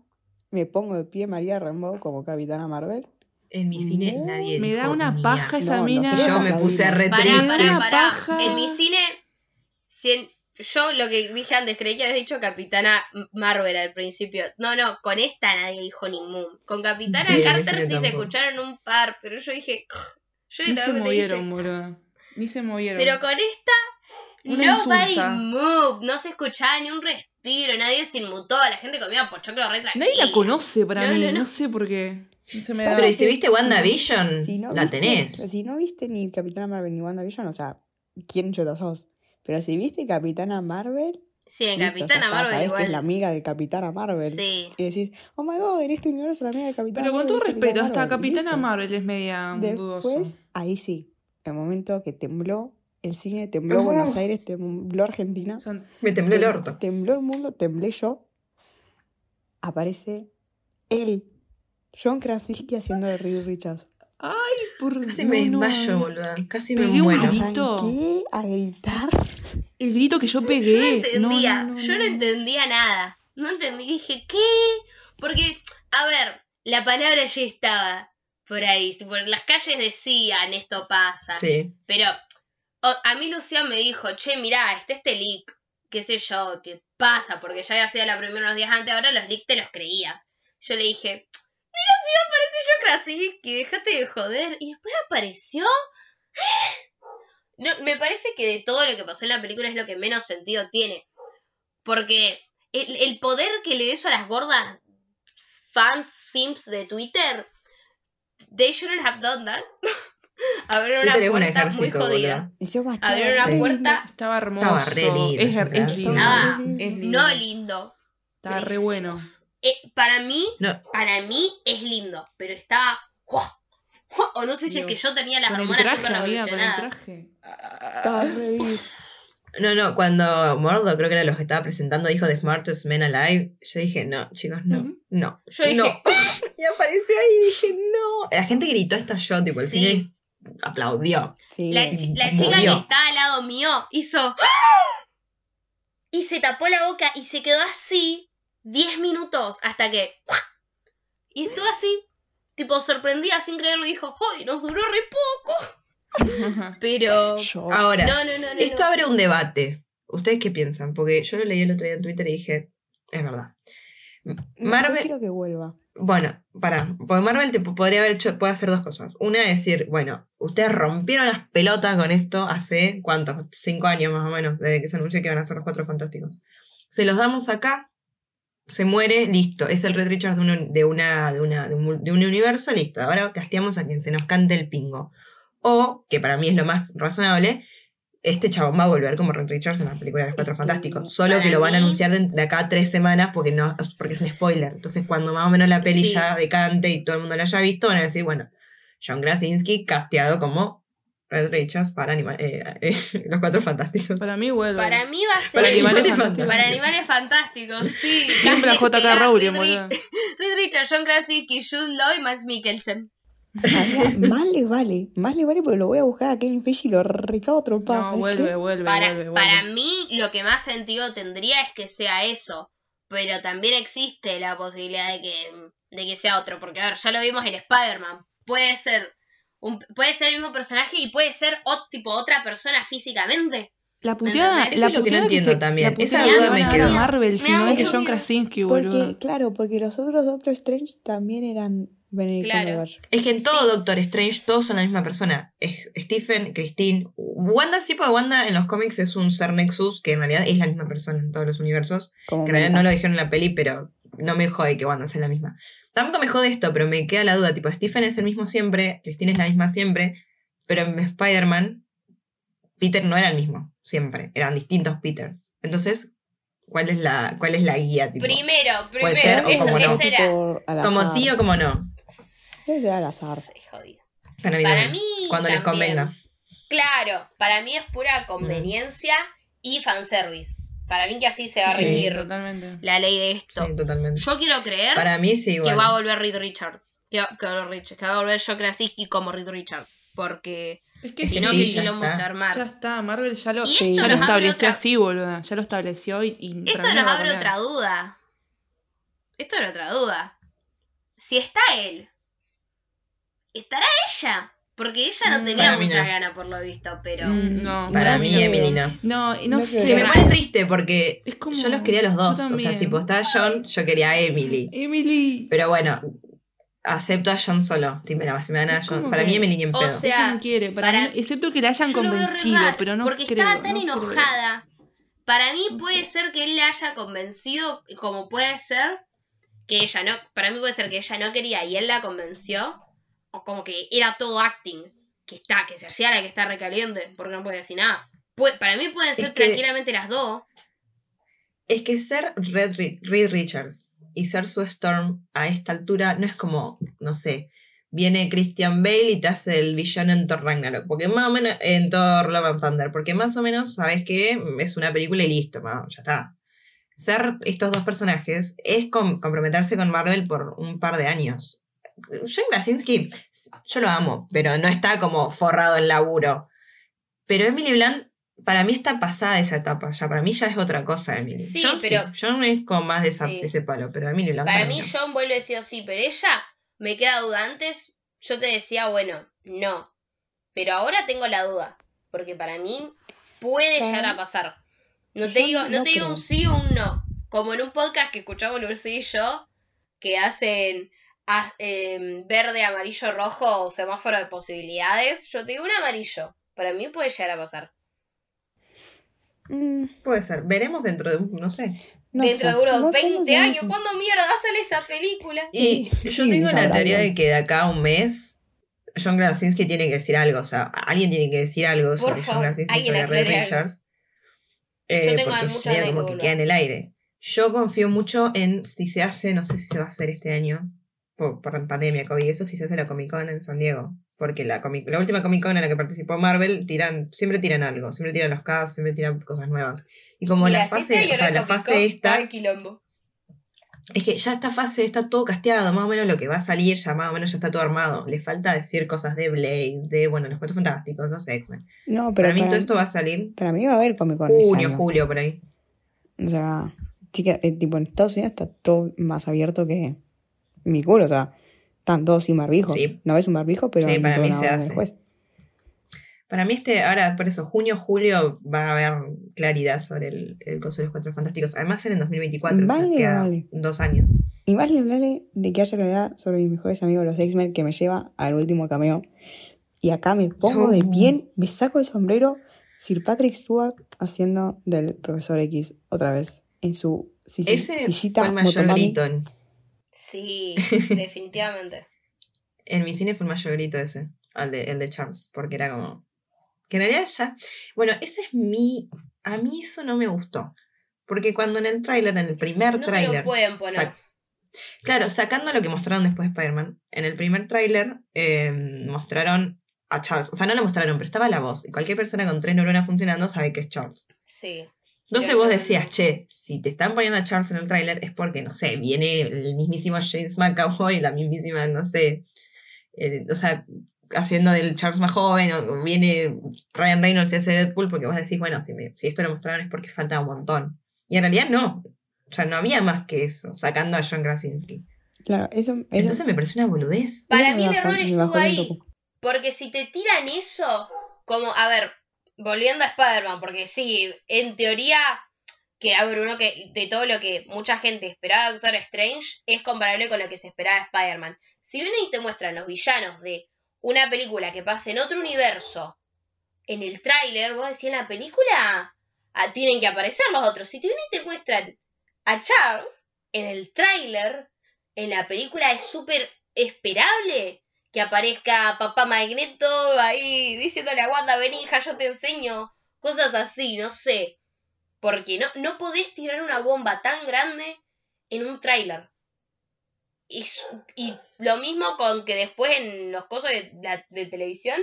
S4: Me pongo de pie María Rambo como Capitana Marvel.
S5: En mi cine
S4: No,
S5: nadie
S6: Me da una
S5: mía.
S6: paja esa
S4: No,
S6: mina.
S4: no,
S5: Yo me puse re
S3: pará,
S5: triste.
S3: pará,
S6: paja.
S3: En mi cine, si en- yo lo que dije antes, creí que habías dicho Capitana Marvel al principio. No, no, con esta nadie dijo ningún. Con Capitana
S5: Sí,
S3: Carter sí se escucharon un par, pero yo dije. Yo
S6: Ni se movieron, boludo. Ni se movieron.
S3: Pero con esta,
S6: Una
S3: nobody
S6: insulsa.
S3: move. No se escuchaba ni un respiro, nadie se inmutó. La gente comía pochoclo re
S6: Nadie la conoce para
S3: No,
S6: mí.
S3: no,
S6: No,
S3: no.
S6: sé por qué. No se me da.
S5: Pero ¿y si viste WandaVision?
S4: Si no
S5: la
S4: viste-
S5: tenés.
S4: Si no viste ni Capitana Marvel ni WandaVision, o sea, ¿quién chota sos? Pero si viste Capitana Marvel,
S3: Sí, en
S4: listo,
S3: Capitana Marvel
S4: sabés que es la
S3: igual.
S4: amiga de Capitana Marvel.
S3: Sí.
S4: Y decís, oh my god, en este universo la amiga de Capitana
S6: Pero con
S4: Marvel
S6: todo respeto, hasta
S4: Marvel.
S6: Capitana
S4: Listo.
S6: Marvel es media dudoso.
S4: Después, ahí sí, el momento que tembló el cine, tembló
S5: Oh.
S4: Buenos Aires, tembló Argentina,
S5: Me tembló el orto.
S4: tembló el mundo, temblé yo. Aparece él, John Krasinski haciendo de Reed Richards.
S6: por
S5: Casi me desmayo,
S6: no.
S5: boludo. Casi me
S6: Pegué un
S5: muero.
S6: grito.
S4: A gritar.
S6: El grito que yo
S3: Yo no
S6: pegué.
S3: entendía,
S6: no, no,
S3: yo
S6: no
S3: entendía nada. No entendí, dije, ¿qué? Porque, a ver, la palabra ya estaba por ahí. Por las calles decían esto pasa.
S5: Sí.
S3: Pero o- a mí Lucía me dijo, che, mirá, está este leak, qué sé yo, que pasa, porque ya había sido la primera unos días antes, ahora los leaks te los creías. Yo le dije, mira si me aparece yo Krasinski, déjate de joder. Y después apareció. No, me parece que de todo lo que pasó en la película es lo que menos sentido tiene. Porque el, el poder que le des a las gordas fans simps de Twitter, they shouldn't have done that. Abrir una
S5: Twitter es un
S3: puerta muy jodida. una
S5: Sí.
S3: puerta,
S6: Estaba hermoso.
S5: Estaba re lindo,
S6: Es,
S5: yo
S6: es
S5: creo.
S6: lindo.
S3: Estaba
S6: Es lindo.
S3: no lindo.
S6: Estaba re bueno.
S3: Eh, para mí,
S5: No,
S3: para mí es lindo, pero estaba... O no sé si es que yo tenía las
S6: Con
S3: hormonas súper revolucionadas.
S4: Estaba bien.
S5: no, no, cuando Mordo, creo que era los que estaba presentando, dijo The Smartest Men Alive, yo dije, no, chicos, no, no.
S3: Yo dije,
S5: no. y apareció ahí y dije, no. La gente gritó esta shot, tipo, el
S3: Sí.
S5: cine aplaudió.
S4: Sí.
S3: La, chi- la chica que está al lado mío hizo... ¡Ah! Y se tapó la boca y se quedó así 10 minutos hasta que... Y estuvo así, tipo sorprendida sin creerlo y dijo, ¡Joder, nos duró re poco! Pero...
S4: Yo-
S5: Ahora,
S3: No, no, no, no.
S5: esto
S3: no.
S5: abre un debate. ¿Ustedes qué piensan? Porque yo lo leí el otro día en Twitter y dije, es verdad.
S4: no, yo
S5: Marvel,
S4: quiero que vuelva.
S5: Bueno, para, porque Marvel te podría haber hecho, puede hacer dos cosas. Una es decir, bueno, ustedes rompieron las pelotas con esto hace, ¿cuántos? Cinco años más o menos, desde que se anunció que iban a ser los cuatro fantásticos. Se los damos acá, se muere, listo. Es el Red Richards de, un- de, una, de, una, de, un, mul- de un universo, listo. Ahora casteamos a quien se nos cante el pingo. O, que para mí es lo más razonable, este chabón va a volver como Red Richards en la película de los Cuatro. Fantásticos. Solo que lo van a anunciar de, de acá a tres semanas porque no porque es un spoiler. Entonces, cuando más o menos la peli
S3: Sí.
S5: ya decante y todo el mundo la haya visto, van a decir, bueno, John Krasinski casteado como Red Richards para anima- eh, eh, los Cuatro Fantásticos.
S6: Para mí vuelve.
S3: Para mí va a ser.
S5: Para
S6: animales
S5: animales
S6: fantásticos.
S3: Para animales fantásticos, sí.
S6: Siempre a
S3: Casi
S6: J.K. Rowling, boludo.
S3: Reed Richards, John Krasinski, Jude Law y Max Mikkelsen.
S4: Más le vale, más le vale porque lo voy a buscar a Kevin Feige y lo recago trompadas.
S6: No,
S4: ¿sabes
S6: vuelve, vuelve,
S3: Para,
S6: vuelve,
S3: para
S6: vuelve.
S3: mí, lo que más sentido tendría es que sea eso. Pero también existe la posibilidad de que, de que sea otro. Porque, a ver, ya lo vimos en Spider-Man. Puede ser. Un, puede ser el mismo personaje y puede ser ot- tipo otra persona físicamente.
S6: La puteada,
S3: ¿Entendés?
S6: la
S5: Eso es lo que no entiendo
S6: se-
S5: también. Esa
S3: duda me quedó.
S6: Marvel si
S3: Me da
S6: no es de John. Krasinski, boludo.
S4: Porque, claro, porque los otros Doctor Strange también eran Benedict
S3: Claro.
S4: Cumberbatch.
S5: Es que en todo
S3: Sí.
S5: Doctor Strange todos son la misma persona. Es Stephen, Christine. Wanda sí, porque Wanda en los cómics es un ser Nexus que en realidad es la misma persona en todos los universos.
S4: Como
S5: Que en realidad no lo dijeron en la peli, pero no me jode que Wanda sea la misma. Tampoco me jode esto, pero me queda la duda. Tipo, Stephen es el mismo siempre, Christine es la misma siempre, pero en Spider-Man, Peter no era el mismo siempre. Eran distintos Peters. Entonces, ¿cuál es la, cuál es la guía? Tipo?
S3: Primero, primero.
S5: ser o como no.
S4: Tipo
S5: como sí o como no.
S4: Debe al azar.
S3: Jodido.
S5: Para mí,
S3: Para
S5: no.
S3: mí
S5: Cuando les convenga.
S3: Claro, para mí es pura conveniencia y fanservice. Para mí que así se va a
S5: Sí,
S3: regir
S6: totalmente.
S3: la ley de esto.
S5: Sí, totalmente.
S3: Yo quiero creer
S5: Para mí sí,
S3: que va a volver Reed Richards. Que, va- que a volver Richards, que va a volver Joe Krasinski como Reed Richards. Porque
S6: Es que
S3: si no,
S5: sí,
S3: que
S5: ya
S3: quilombo se
S5: está.
S3: va a armar.
S6: Ya está, Marvel ya lo, ya lo estableció
S3: otra-
S6: así, boludo. Ya lo estableció y, y
S3: Esto nos abre otra duda. Esto abre otra duda. Si está él, ¿estará ella? Porque ella no
S6: Mm,
S3: tenía
S5: para
S3: muchas
S5: no.
S3: ganas por lo visto, pero...
S6: Mm, no.
S5: Para mí,
S4: no.
S5: Emily no.
S6: No, no,
S4: No
S6: sé.
S5: Que me pone triste porque
S6: Es como-
S5: yo los quería a los dos. O sea, si postaba John, yo quería a Emily.
S6: Emily.
S5: Pero bueno, acepto a John solo. Si me, la- si me dan a John. Para
S6: que-
S5: mí, Emily ni en
S3: O
S5: pedo.
S3: sea,
S6: Ella no quiere, para,
S3: para-
S6: mí, excepto que la hayan convencido, pero no
S3: porque
S6: creo.
S3: estaba tan
S6: no creo.
S3: enojada. Para mí puede ser que él la haya convencido, como puede ser que ella no, para mí puede ser que ella no quería y él la convenció, o como que era todo acting, que está, que se hacía la que está recaliente, porque no puede decir nada. Pu- para mí pueden ser
S5: Es que-
S3: tranquilamente las dos.
S5: Es que ser Red Reed Richards y ser su Storm a esta altura no es como, no sé, viene Christian Bale y te hace el villano en Thor Ragnarok. Porque más o menos, en Thor Love and Thunder. Porque más o menos sabes que es una película y listo, ya está. Ser estos dos personajes es com- comprometerse con Marvel por un par de años. John Krasinski, yo lo amo, pero no está como forrado en laburo. Pero Emily Blunt, para mí está pasada esa etapa, ya para mí ya es otra cosa, Emily.
S3: Sí,
S5: John
S3: pero-
S5: John es como más de, esa-
S3: Sí.
S5: ese palo, pero Emily Blunt
S3: Para
S5: para
S3: mí
S5: no.
S3: John vuelve sí o sí, pero ella me queda duda. Antes yo te decía, bueno, no. Pero ahora tengo la duda. Porque para mí puede
S4: Para
S3: llegar a pasar. No
S4: Yo
S3: te digo, no
S4: no
S3: te digo un sí o un no. Como en un podcast que escuchamos Lucy y yo, que hacen a- em, verde, amarillo, rojo o semáforo de posibilidades. Yo te digo un amarillo. Para mí puede llegar a pasar.
S4: Mm,
S5: Puede ser, veremos dentro de un, no sé.
S4: no
S3: Dentro
S4: sé.
S3: de unos
S4: No sé,
S3: 20
S4: no sé, no
S3: años.
S4: sé.
S3: ¿Cuándo mierda sale esa película?
S5: Y
S4: Sí,
S5: yo
S4: sí,
S5: tengo la teoría
S4: bien.
S5: de que de acá a un mes John Krasinski tiene que decir algo, o sea, alguien tiene que decir algo
S3: Por
S5: sobre John Krasinski, sobre Ray. Richards.
S3: Yo
S5: Eh,
S3: tengo
S5: porque
S3: ganas
S5: como
S3: que
S5: queda en el aire. Yo confío mucho en si se hace, no sé si se va a hacer este año, por, por pandemia, COVID, eso si se hace la Comic Con en San Diego. Porque la, Comic- la última Comic Con en la que participó Marvel, tiran, siempre tiran algo, siempre tiran los casts, siempre tiran cosas nuevas. Y como la fase, o sea, la fase esta,
S3: quilombo.
S5: es que ya esta fase está todo casteado, más o menos lo que va a salir, ya más o menos ya está todo armado. Le falta decir cosas de Blade, de, bueno, los Cuatro Fantásticos, los X-Men.
S4: No, pero
S5: Para mí
S4: para,
S5: todo esto va a salir
S4: para mí va a haber Comic Con. este
S5: junio,
S4: año.
S5: julio, por ahí.
S4: O sea, chica, eh, tipo en Estados Unidos está todo más abierto que mi culo, o sea, están todos sin barbijo.
S5: Sí.
S4: No ves un barbijo, pero
S5: Sí, para mí se hace.
S4: después.
S5: Para mí este, ahora por eso, junio, julio va a haber claridad sobre el, el coso de los Cuatro Fantásticos. Además en el 2024, o sea,
S4: Vale, vale.
S5: dos años.
S4: Y más le vale de que haya claridad sobre mis mejores amigos, los X-Men, que me lleva al último cameo. Y acá me pongo de pie, me saco el sombrero, Sir Patrick Stewart haciendo del profesor X otra vez en su si-
S5: Ese
S4: sillita
S5: fue el mayor grito. En,
S3: Sí, definitivamente.
S5: en mi cine fue el mayor grito ese, el de, el de Charles, porque era como... Que en realidad ya. Bueno, ese es mi. A mí eso no me gustó. Porque cuando en el tráiler, en el primer
S3: No
S5: tráiler.
S3: pueden poner.
S5: sac- Claro, sacando lo que mostraron después de Spider-Man, en el primer tráiler eh, mostraron a Charles. O sea, no lo mostraron, pero estaba la voz. Y cualquier persona con tres neuronas funcionando sabe que es Charles.
S3: Sí.
S5: Entonces vos decías, che, si te están poniendo a Charles en el tráiler es porque, no sé, viene el mismísimo James McAvoy, la mismísima, no sé, eh, o sea, haciendo del Charles más joven, o viene Ryan Reynolds y hace Deadpool, porque vos decís, bueno, si, me- si esto lo mostraron es porque falta un montón. Y en realidad no. O sea, no había más que eso, sacando a John Krasinski.
S4: Claro, eso, eso
S5: Entonces me pareció una boludez.
S3: Para mí el error estuvo ahí. Porque si te tiran eso, como, a ver, volviendo a Spider-Man, porque sí, en teoría, que a uno que de todo lo que mucha gente esperaba de Doctor Strange es comparable con lo que se esperaba de Spider-Man. Si vienen y te muestran los villanos de una película que pasa en otro universo, en el tráiler, vos decís en la película, ah, tienen que aparecer los otros. Si te vienen y te muestran a Charles en el tráiler, en la película es súper esperable que aparezca papá Magneto ahí diciéndole a Wanda, ven hija, yo te enseño. Cosas así, no sé. Porque no, no podés tirar una bomba tan grande en un tráiler. Y, y lo mismo con que después en los cosas de, televisión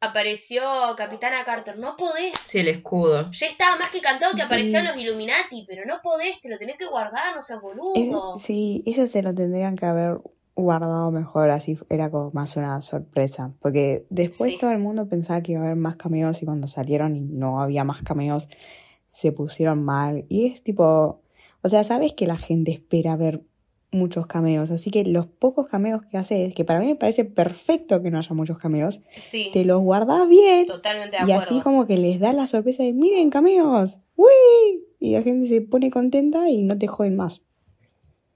S3: apareció Capitana Carter. No podés.
S5: Sí, el escudo.
S3: Ya estaba más que cantado que
S4: Sí.
S3: aparecían los Illuminati, pero no podés, te lo tenés que guardar, no seas boludo.
S4: Sí, eso se lo tendrían que haber guardado mejor, así era como más una sorpresa. Porque después
S3: Sí.
S4: todo el mundo pensaba que iba a haber más cameos y cuando salieron y no había más cameos, se pusieron mal. Y es tipo, o sea, sabes que la gente espera ver muchos cameos, así que los pocos cameos que haces, que para mí me parece perfecto que no haya muchos cameos,
S3: Sí,
S4: te los guardás bien
S3: totalmente de
S4: y
S3: acuerdo.
S4: así como que les da la sorpresa de, miren, cameos, ¡Uy! Y la gente se pone contenta y no te joden más.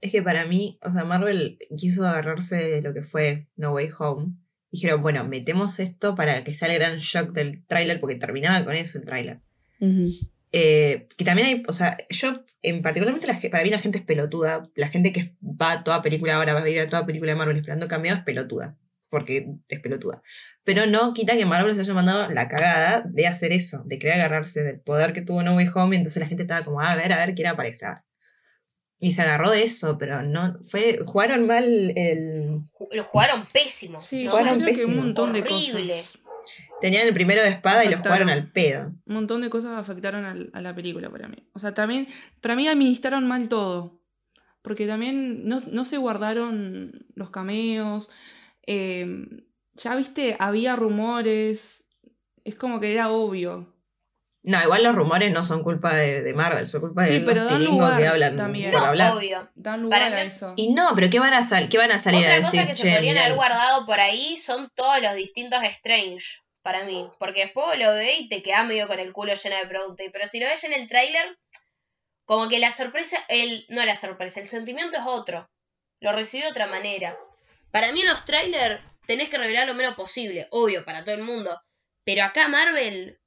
S5: Es que para mí, o sea, Marvel quiso agarrarse de lo que fue No Way Home. Dijeron, bueno, metemos esto para que sea el gran shock del tráiler, porque terminaba con eso el tráiler.
S4: Ujú.
S5: Eh, que también hay, o sea, yo, en particularmente, la, para mí la gente es pelotuda. La gente que va a toda película ahora, va a ir a toda película de Marvel esperando cameo, es pelotuda. Porque es pelotuda. Pero no quita que Marvel se haya mandado la cagada de hacer eso, de querer agarrarse del poder que tuvo No Way Home, y entonces la gente estaba como, "Ah, a ver, a ver, quién aparece. Ahora". Y se agarró de eso, pero no, fue, jugaron mal el...
S3: Lo jugaron pésimo.
S6: Sí,
S5: Jugaron
S6: creo que
S5: pésimo.
S6: un montón de
S3: Horrible.
S6: cosas.
S5: Tenían el primero de espada y lo jugaron al pedo.
S6: Un montón de cosas afectaron al- a la película para mí. O sea, también, para mí administraron mal todo. Porque también no, no se guardaron los cameos. eh, ya viste, había rumores. Es como que era obvio.
S5: No, igual los rumores no son culpa de, de Marvel, son culpa
S6: Sí,
S5: de
S6: pero
S5: los tilingos que hablan
S6: también.
S5: por
S3: No,
S5: hablar.
S3: obvio.
S6: Dan lugar
S3: Para
S6: a eso.
S5: Y no, pero ¿qué van a, sal qué van a salir
S3: Otra
S5: a decir?
S3: cosa que se
S5: "Che,
S3: podrían
S5: mirá"?
S3: haber guardado por ahí son todos los distintos Strange, para mí. Porque después lo ve y te quedás medio con el culo lleno de preguntas. Pero si lo ves en el tráiler, como que la sorpresa, el, no la sorpresa, el sentimiento es otro. Lo recibí de otra manera. Para mí en los trailers tenés que revelar lo menos posible, obvio, para todo el mundo. Pero acá Marvel,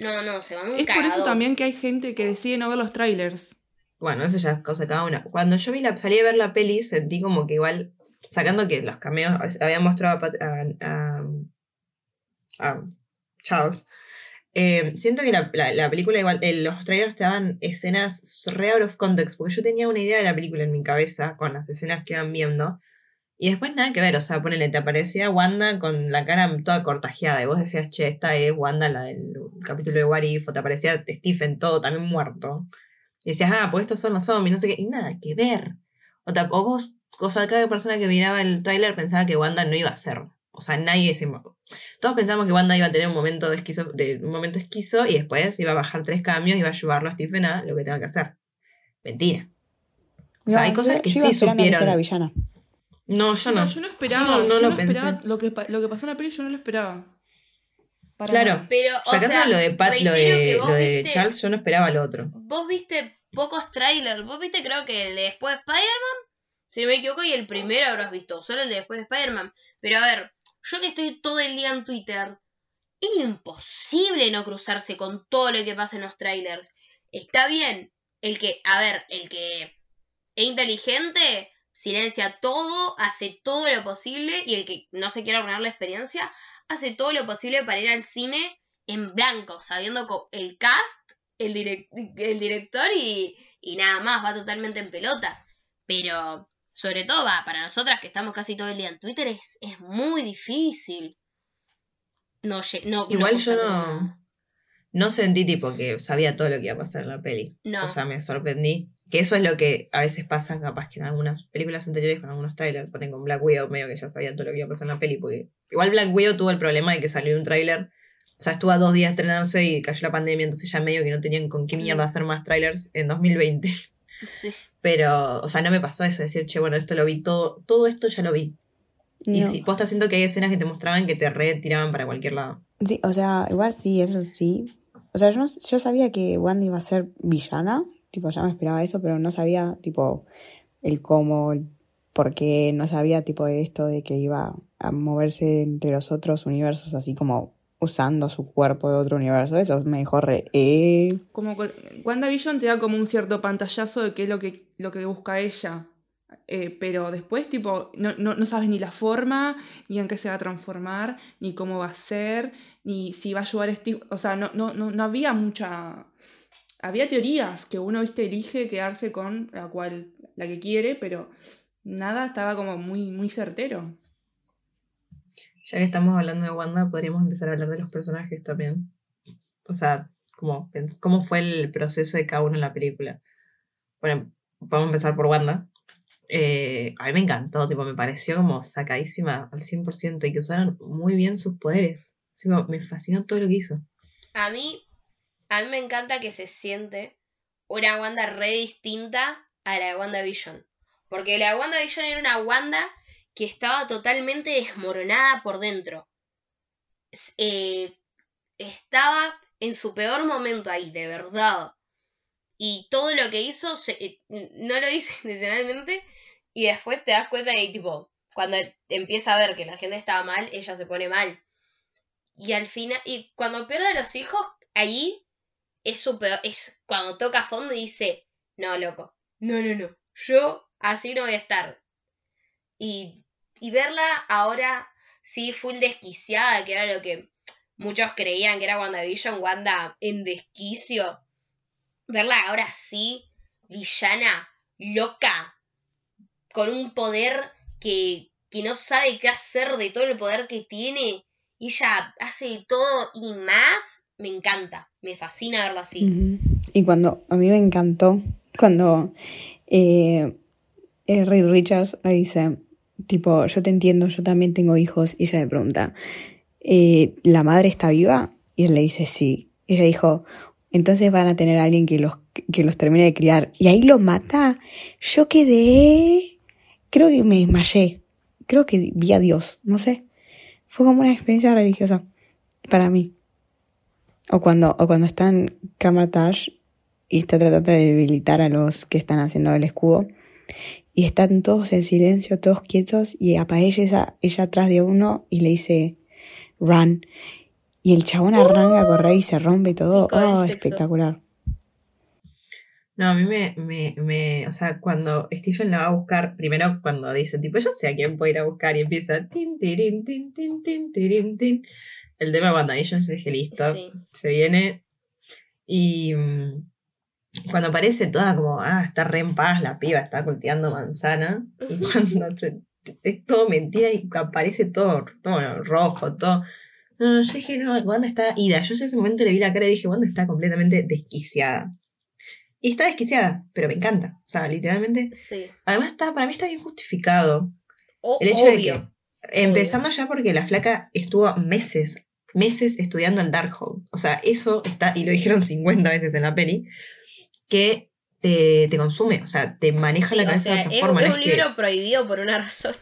S3: no, no, se van un
S6: Es por eso también que hay gente que decide no ver los trailers.
S5: Bueno, eso ya es cosa de cada una. Cuando yo vi la, salí a ver la peli, sentí como que igual, sacando que los cameos habían mostrado a, Pat- a- a- a Charles, eh, siento que la, la- la película igual, eh, los trailers te daban escenas re out of context, porque yo tenía una idea de la película en mi cabeza con las escenas que iban viendo. Y después nada que ver, o sea, ponele, te aparecía Wanda con la cara toda cortajeada y vos decías, che, esta es Wanda, la del capítulo de What If, o te aparecía Stephen todo también muerto. Y decías, ah, pues estos son los zombies, no sé qué, y nada que ver. O, ta- o vos, o sea, cada persona que miraba el tráiler pensaba que Wanda no iba a ser. O sea, nadie se... Todos pensamos que Wanda iba a tener un momento de esquizo, de, un momento esquizo y después iba a bajar tres cambios y iba a ayudarlo a Stephen a lo que tenga que hacer. Mentira. O sea,
S4: No,
S5: hay cosas
S4: yo-
S5: que
S4: yo
S5: sí
S4: esperando que
S5: supieron.
S4: villana.
S5: No, yo no.
S6: No, yo no esperaba.
S5: Yo no- no
S6: yo
S5: lo
S6: no
S5: pensé.
S6: esperaba lo que, lo que pasó en la peli, yo no lo esperaba. Para
S5: Claro.
S6: nada.
S3: Pero, o
S5: Sacando
S3: sea,
S5: lo de Pat, lo de, lo de
S3: viste-
S5: Charles, yo no esperaba lo otro.
S3: Vos viste pocos trailers. Vos viste, creo que el de después de Spider-Man. Si no me equivoco, y el primero habrás visto. Solo el de después de Spider-Man. Pero a ver, yo que estoy todo el día en Twitter. Es imposible no cruzarse con todo lo que pasa en los trailers. Está bien. El que, a ver, el que es inteligente silencia todo, hace todo lo posible. Y el que no se quiere arruinar la experiencia, hace todo lo posible para ir al cine en blanco, sabiendo el cast, el, direc- el director y, y nada más, va totalmente en pelotas. Pero, sobre todo, va, para nosotras que estamos casi todo el día en Twitter, es, es muy difícil. No, no,
S5: Igual yo no, no sentí tipo que sabía todo lo que iba a pasar en la peli.
S3: No.
S5: O sea, me sorprendí. Que eso es lo que a veces pasa, capaz que en algunas películas anteriores, con algunos trailers, ponen con Black Widow, medio que ya sabía todo lo que iba a pasar en la peli. Porque igual Black Widow tuvo el problema de que salió un trailer. O sea, estuvo a dos días de estrenarse y cayó la pandemia, entonces ya medio que no tenían con qué mierda hacer más trailers en 2020.
S3: Sí.
S5: Pero, o sea, no me pasó eso, decir, che, bueno, esto lo vi todo, todo esto ya lo vi. Y
S4: No.
S5: si posta siento que hay escenas que te mostraban que te retiraban para cualquier lado.
S4: Sí, o sea, igual sí, eso sí. O sea, yo, no- yo sabía que Wanda iba a ser villana, tipo, ya me esperaba eso, pero no sabía, tipo, el cómo, el por qué, no sabía, tipo, de esto de que iba a moverse entre los otros universos, así como usando su cuerpo de otro universo. Eso me dejó re... Eh.
S6: Como WandaVision te da como un cierto pantallazo de qué es lo que, lo que busca ella. Eh, pero después, tipo, no, no, no sabes ni la forma, ni en qué se va a transformar, ni cómo va a ser, ni si va a ayudar a Steve. O sea, no, no, no, no había mucha. Había teorías que uno, viste, elige quedarse con la cual, la que quiere, pero nada estaba como muy, muy certero.
S5: Ya que estamos hablando de Wanda, podríamos empezar a hablar de los personajes también. O sea, cómo, cómo fue el proceso de cada uno en la película. Bueno, podemos empezar por Wanda. Eh, a mí me encantó, tipo, me pareció como sacadísima al 100% y que usaron muy bien sus poderes. Sí, me- me fascinó todo lo que hizo.
S3: A mí, a mí me encanta que se siente una Wanda re distinta a la de WandaVision. Porque la de WandaVision era una Wanda que estaba totalmente desmoronada por dentro. Eh, estaba en su peor momento ahí, de verdad. Y todo lo que hizo eh, no lo hizo intencionalmente. Y después te das cuenta de tipo, cuando empieza a ver que la gente estaba mal, ella se pone mal. Y al final, y cuando pierde a los hijos, ahí es su peor, es cuando toca fondo y dice, no, loco, no, no, no, yo así no voy a estar. Y, y verla ahora, sí, full desquiciada, que era lo que muchos creían que era WandaVision, Wanda en desquicio. Verla ahora sí, villana, loca, con un poder que, que no sabe qué hacer de todo el poder que tiene. Y ella hace todo y más. Me encanta, me fascina verla así.
S4: Y cuando, a mí me encantó cuando eh, eh, Reed Richards le dice, tipo, yo te entiendo, yo también tengo hijos, y ella le pregunta, eh, ¿la madre está viva? Y él le dice, sí. Y ella dijo, entonces van a tener a alguien que los, que los termine de criar. Y ahí lo mata. Yo quedé, creo que me desmayé. Creo que vi a Dios, no sé. Fue como una experiencia religiosa para mí. O cuando, o cuando está en Camartage y está tratando de debilitar a los que están haciendo el escudo. Y están todos en silencio, todos quietos, y aparece ella, ella atrás de uno y le dice, run. Y el chabón arranca a correr y se rompe todo. Oh, espectacular.
S5: No, a mí me, me, me, o sea, cuando Stephen la va a buscar, primero cuando dice, tipo, yo sé a quién puedo ir a buscar y empieza, tin, tirin, tin, tin, tin, tirin, tin. El tema de WandaVision, yo dije, listo,
S3: Sí.
S5: se viene. Y mm, cuando aparece toda como, ah, está re en paz la piba, está cultivando manzana. Y cuando es todo mentira y aparece todo, todo rojo, todo. No, no, yo dije, no, Wanda está ida. Yo en ese momento le vi la cara y dije, Wanda está completamente desquiciada. Y está desquiciada, pero me encanta. O sea, literalmente.
S3: Sí.
S5: Además, está, para mí está bien justificado.
S3: O-
S5: El hecho
S3: obvio.
S5: de que. Empezando ya porque la flaca estuvo meses, meses estudiando el Darkhold. O sea, eso está, y lo dijeron 50 veces en la peli, que te, te consume, o sea, te maneja
S3: Sí,
S5: la
S3: o
S5: cabeza
S3: sea,
S5: de otra
S3: es,
S5: forma.
S3: es
S5: no
S3: un
S5: es que-
S3: libro prohibido por una razón.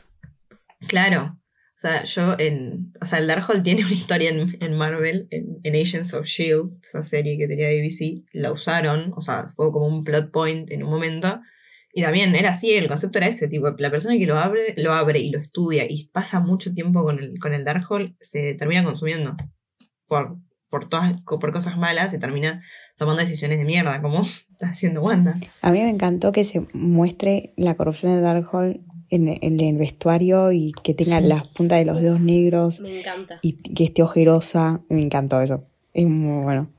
S5: Claro. O sea, yo en. O sea, el Darkhold tiene una historia en, en Marvel, en, en Agents of Shield, esa serie que tenía BBC. La usaron, o sea, fue como un plot point en un momento. Y también era así, el concepto era ese, tipo, la persona que lo abre, lo abre y lo estudia y pasa mucho tiempo con el, con el Darkhold, se termina consumiendo por, por, todas, por cosas malas, se termina tomando decisiones de mierda, como está haciendo Wanda.
S4: A mí me encantó que se muestre la corrupción de Darkhold en, en el vestuario y que tenga
S5: Sí.
S4: las puntas de los dedos negros
S3: Me encanta.
S4: y que esté ojerosa. Me encantó eso. Es muy bueno.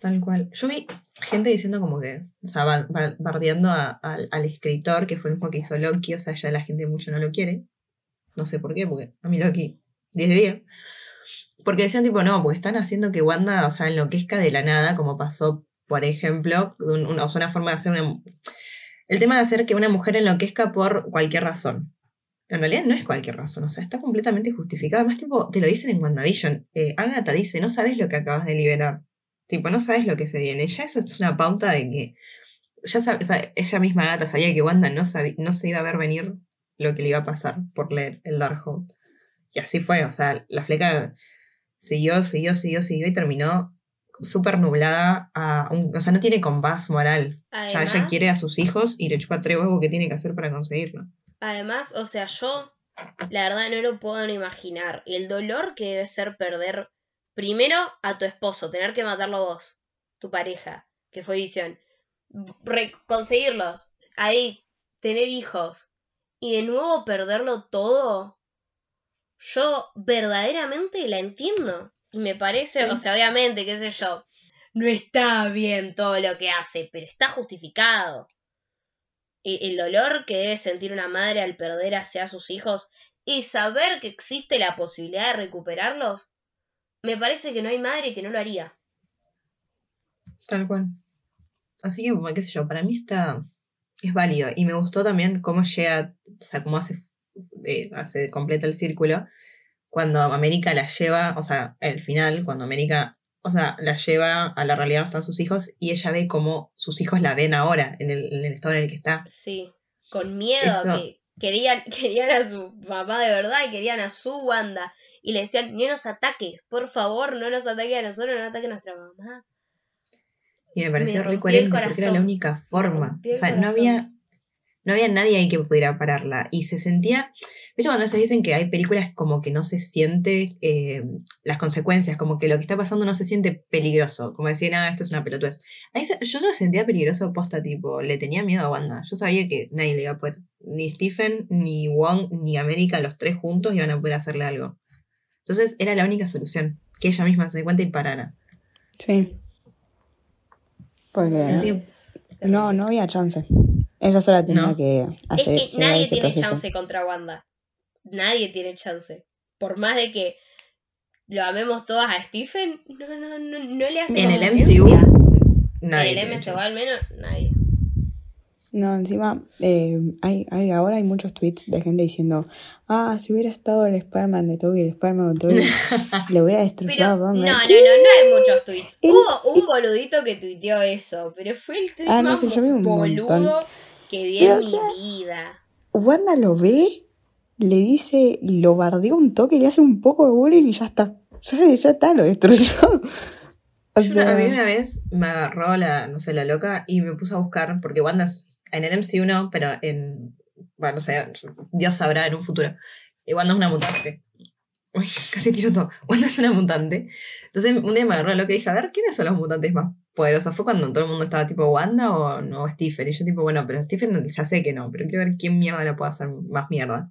S5: Tal cual. Yo vi gente diciendo como que, o sea, ba- ba- bardeando a- al- al escritor, que fue el mismo que hizo Loki, o sea, ya la gente mucho no lo quiere. No sé por qué, porque a mí Loki, 10 de 10. Porque decían tipo, no, porque están haciendo que Wanda, o sea, enloquezca de la nada, como pasó, por ejemplo, un- una, o sea, una forma de hacer una... El tema de hacer que una mujer enloquezca por cualquier razón. En realidad no es cualquier razón, o sea, está completamente justificado. Además, tipo, te lo dicen en WandaVision. Eh, Agatha dice, no sabes lo que acabas de liberar. Tipo, no sabes lo que se viene. Ya eso es una pauta de que. Ya sabe- o sea, ella misma Agatha sabía que Wanda no, sabía, no se iba a ver venir lo que le iba a pasar por leer el Darkhold. Y así fue, o sea, la fleca siguió, siguió, siguió, siguió y terminó súper nublada a un, o sea, no tiene compás moral. O sea, ella
S3: Además-
S5: quiere a sus hijos y le chupa tres huevos que tiene que hacer para conseguirlo.
S3: Además, o sea, yo la verdad no lo puedo ni imaginar. El dolor que debe ser perder primero a tu esposo, tener que matarlo vos, tu pareja, que fue visión, conseguirlos, ahí, tener hijos, y de nuevo perderlo todo. Yo verdaderamente la entiendo. Y me parece,
S5: Sí.
S3: o sea, obviamente, qué sé yo, no está bien todo lo que hace, pero está justificado e- el dolor que debe sentir una madre al perder hacia sus hijos y saber que existe la posibilidad de recuperarlos, me parece que no hay madre que no lo haría.
S5: Tal cual. Así que, bueno, qué sé yo, para mí está. Es válido. Y me gustó también cómo llega, o sea, cómo hace, eh, hace completa el círculo. Cuando América la lleva, o sea, el final, cuando América, o sea, la lleva a la realidad donde están sus hijos y ella ve cómo sus hijos la ven ahora, en el, en el estado en el que está.
S3: Sí, con miedo,
S5: Eso.
S3: que querían, querían a su mamá de verdad y querían a su Wanda. Y le decían, no nos ataques, por favor, no nos ataques a nosotros, no ataques a nuestra mamá.
S5: Y me pareció
S3: Me
S5: re coherente porque era la única forma. O sea, no había, no había nadie ahí que pudiera pararla. Y se sentía. ¿Viste cuando se dicen que hay películas como que no se siente eh, las consecuencias, como que lo que está pasando no se siente peligroso? Como decir, ah, esto es una pelotudez. Ahí se- yo no sentía peligroso posta, tipo, le tenía miedo a Wanda. Yo sabía que nadie le iba a poder. Ni Stephen, ni Wong, ni América, los tres juntos iban a poder hacerle algo. Entonces era la única solución. Que ella misma se dé cuenta y parara.
S4: Sí. Porque
S5: Así que
S4: no, no había chance. Ella sola tenía
S5: No.
S4: que
S3: Es
S4: hacer
S3: que
S4: llevar
S3: nadie tiene
S4: proceso.
S3: chance contra Wanda. Nadie tiene chance. Por más de que lo amemos todas a Stephen, no, no, no, no le hace
S5: En el. MCU, nadie.
S3: en el MCU al menos, nadie.
S4: No, encima, eh, hay, hay, ahora hay muchos tweets de gente diciendo, ah, si hubiera estado el Spider-Man de Toby, el Spider-Man de Toby, le hubiera
S3: Pero
S4: destrozado
S3: no,
S4: a
S3: no,
S4: Wanda".
S3: no, no
S4: ¿Qué?
S3: hay muchos tweets.
S4: El-
S3: Hubo un boludito que tuiteó eso, pero fue el tweet
S4: Ah, no
S3: más
S4: sé, yo vi un
S3: boludo
S4: montón.
S3: que vi
S4: Pero,
S3: en
S4: o
S3: mi
S4: sea,
S3: vida.
S4: Wanda lo ve, le dice, lo bardea un toque, le hace un poco de bullying y ya está. Ya, ya está, lo destruyó. O
S5: Yo una- a mí una vez me agarró la, no sé, la loca y me puse a buscar, porque Wanda es, en el MCU no, pero en, bueno, no sé, Dios sabrá en un futuro. Y Wanda es una mutante. Uy, casi tiro todo. Wanda es una mutante. Entonces un día me agarró la loca y dije, a ver, ¿quiénes son los mutantes más poderosos? ¿Fue cuando todo el mundo estaba tipo Wanda o no Stephen? Y yo tipo, bueno, pero Stephen ya sé que no, pero quiero ver quién mierda le puede hacer más mierda.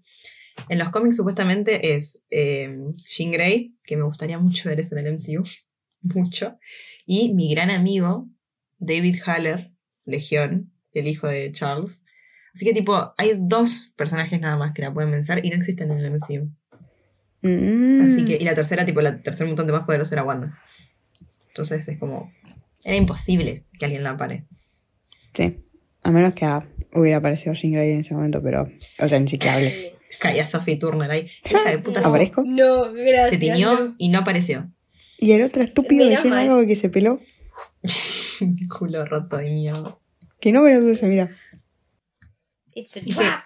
S5: En los cómics supuestamente es eh, Jean Grey, que me gustaría mucho ver eso en el MCU, mucho. Y mi gran amigo, David Haller, Legión, el hijo de Charles. Así que tipo, hay dos personajes nada más que la pueden vencer y no existen en el MCU.
S4: mm,
S5: Así que, y la tercera, tipo, la tercer mutante más poderoso era Wanda. Entonces es como, era imposible que alguien la pare.
S4: Sí, a menos que hubiera aparecido Jean Grey en ese momento, pero, o sea, ni siquiera hablé.
S5: Caía Sophie Turner ahí. Hija de puta,
S4: ¿Aparezco?
S3: No, gracias.
S5: se tiñó
S3: no.
S5: y no apareció.
S4: Y el otro estúpido de Jean algo que se peló,
S5: Culo roto de mierda.
S4: Que no me lo puse, mira.
S3: It's a trap.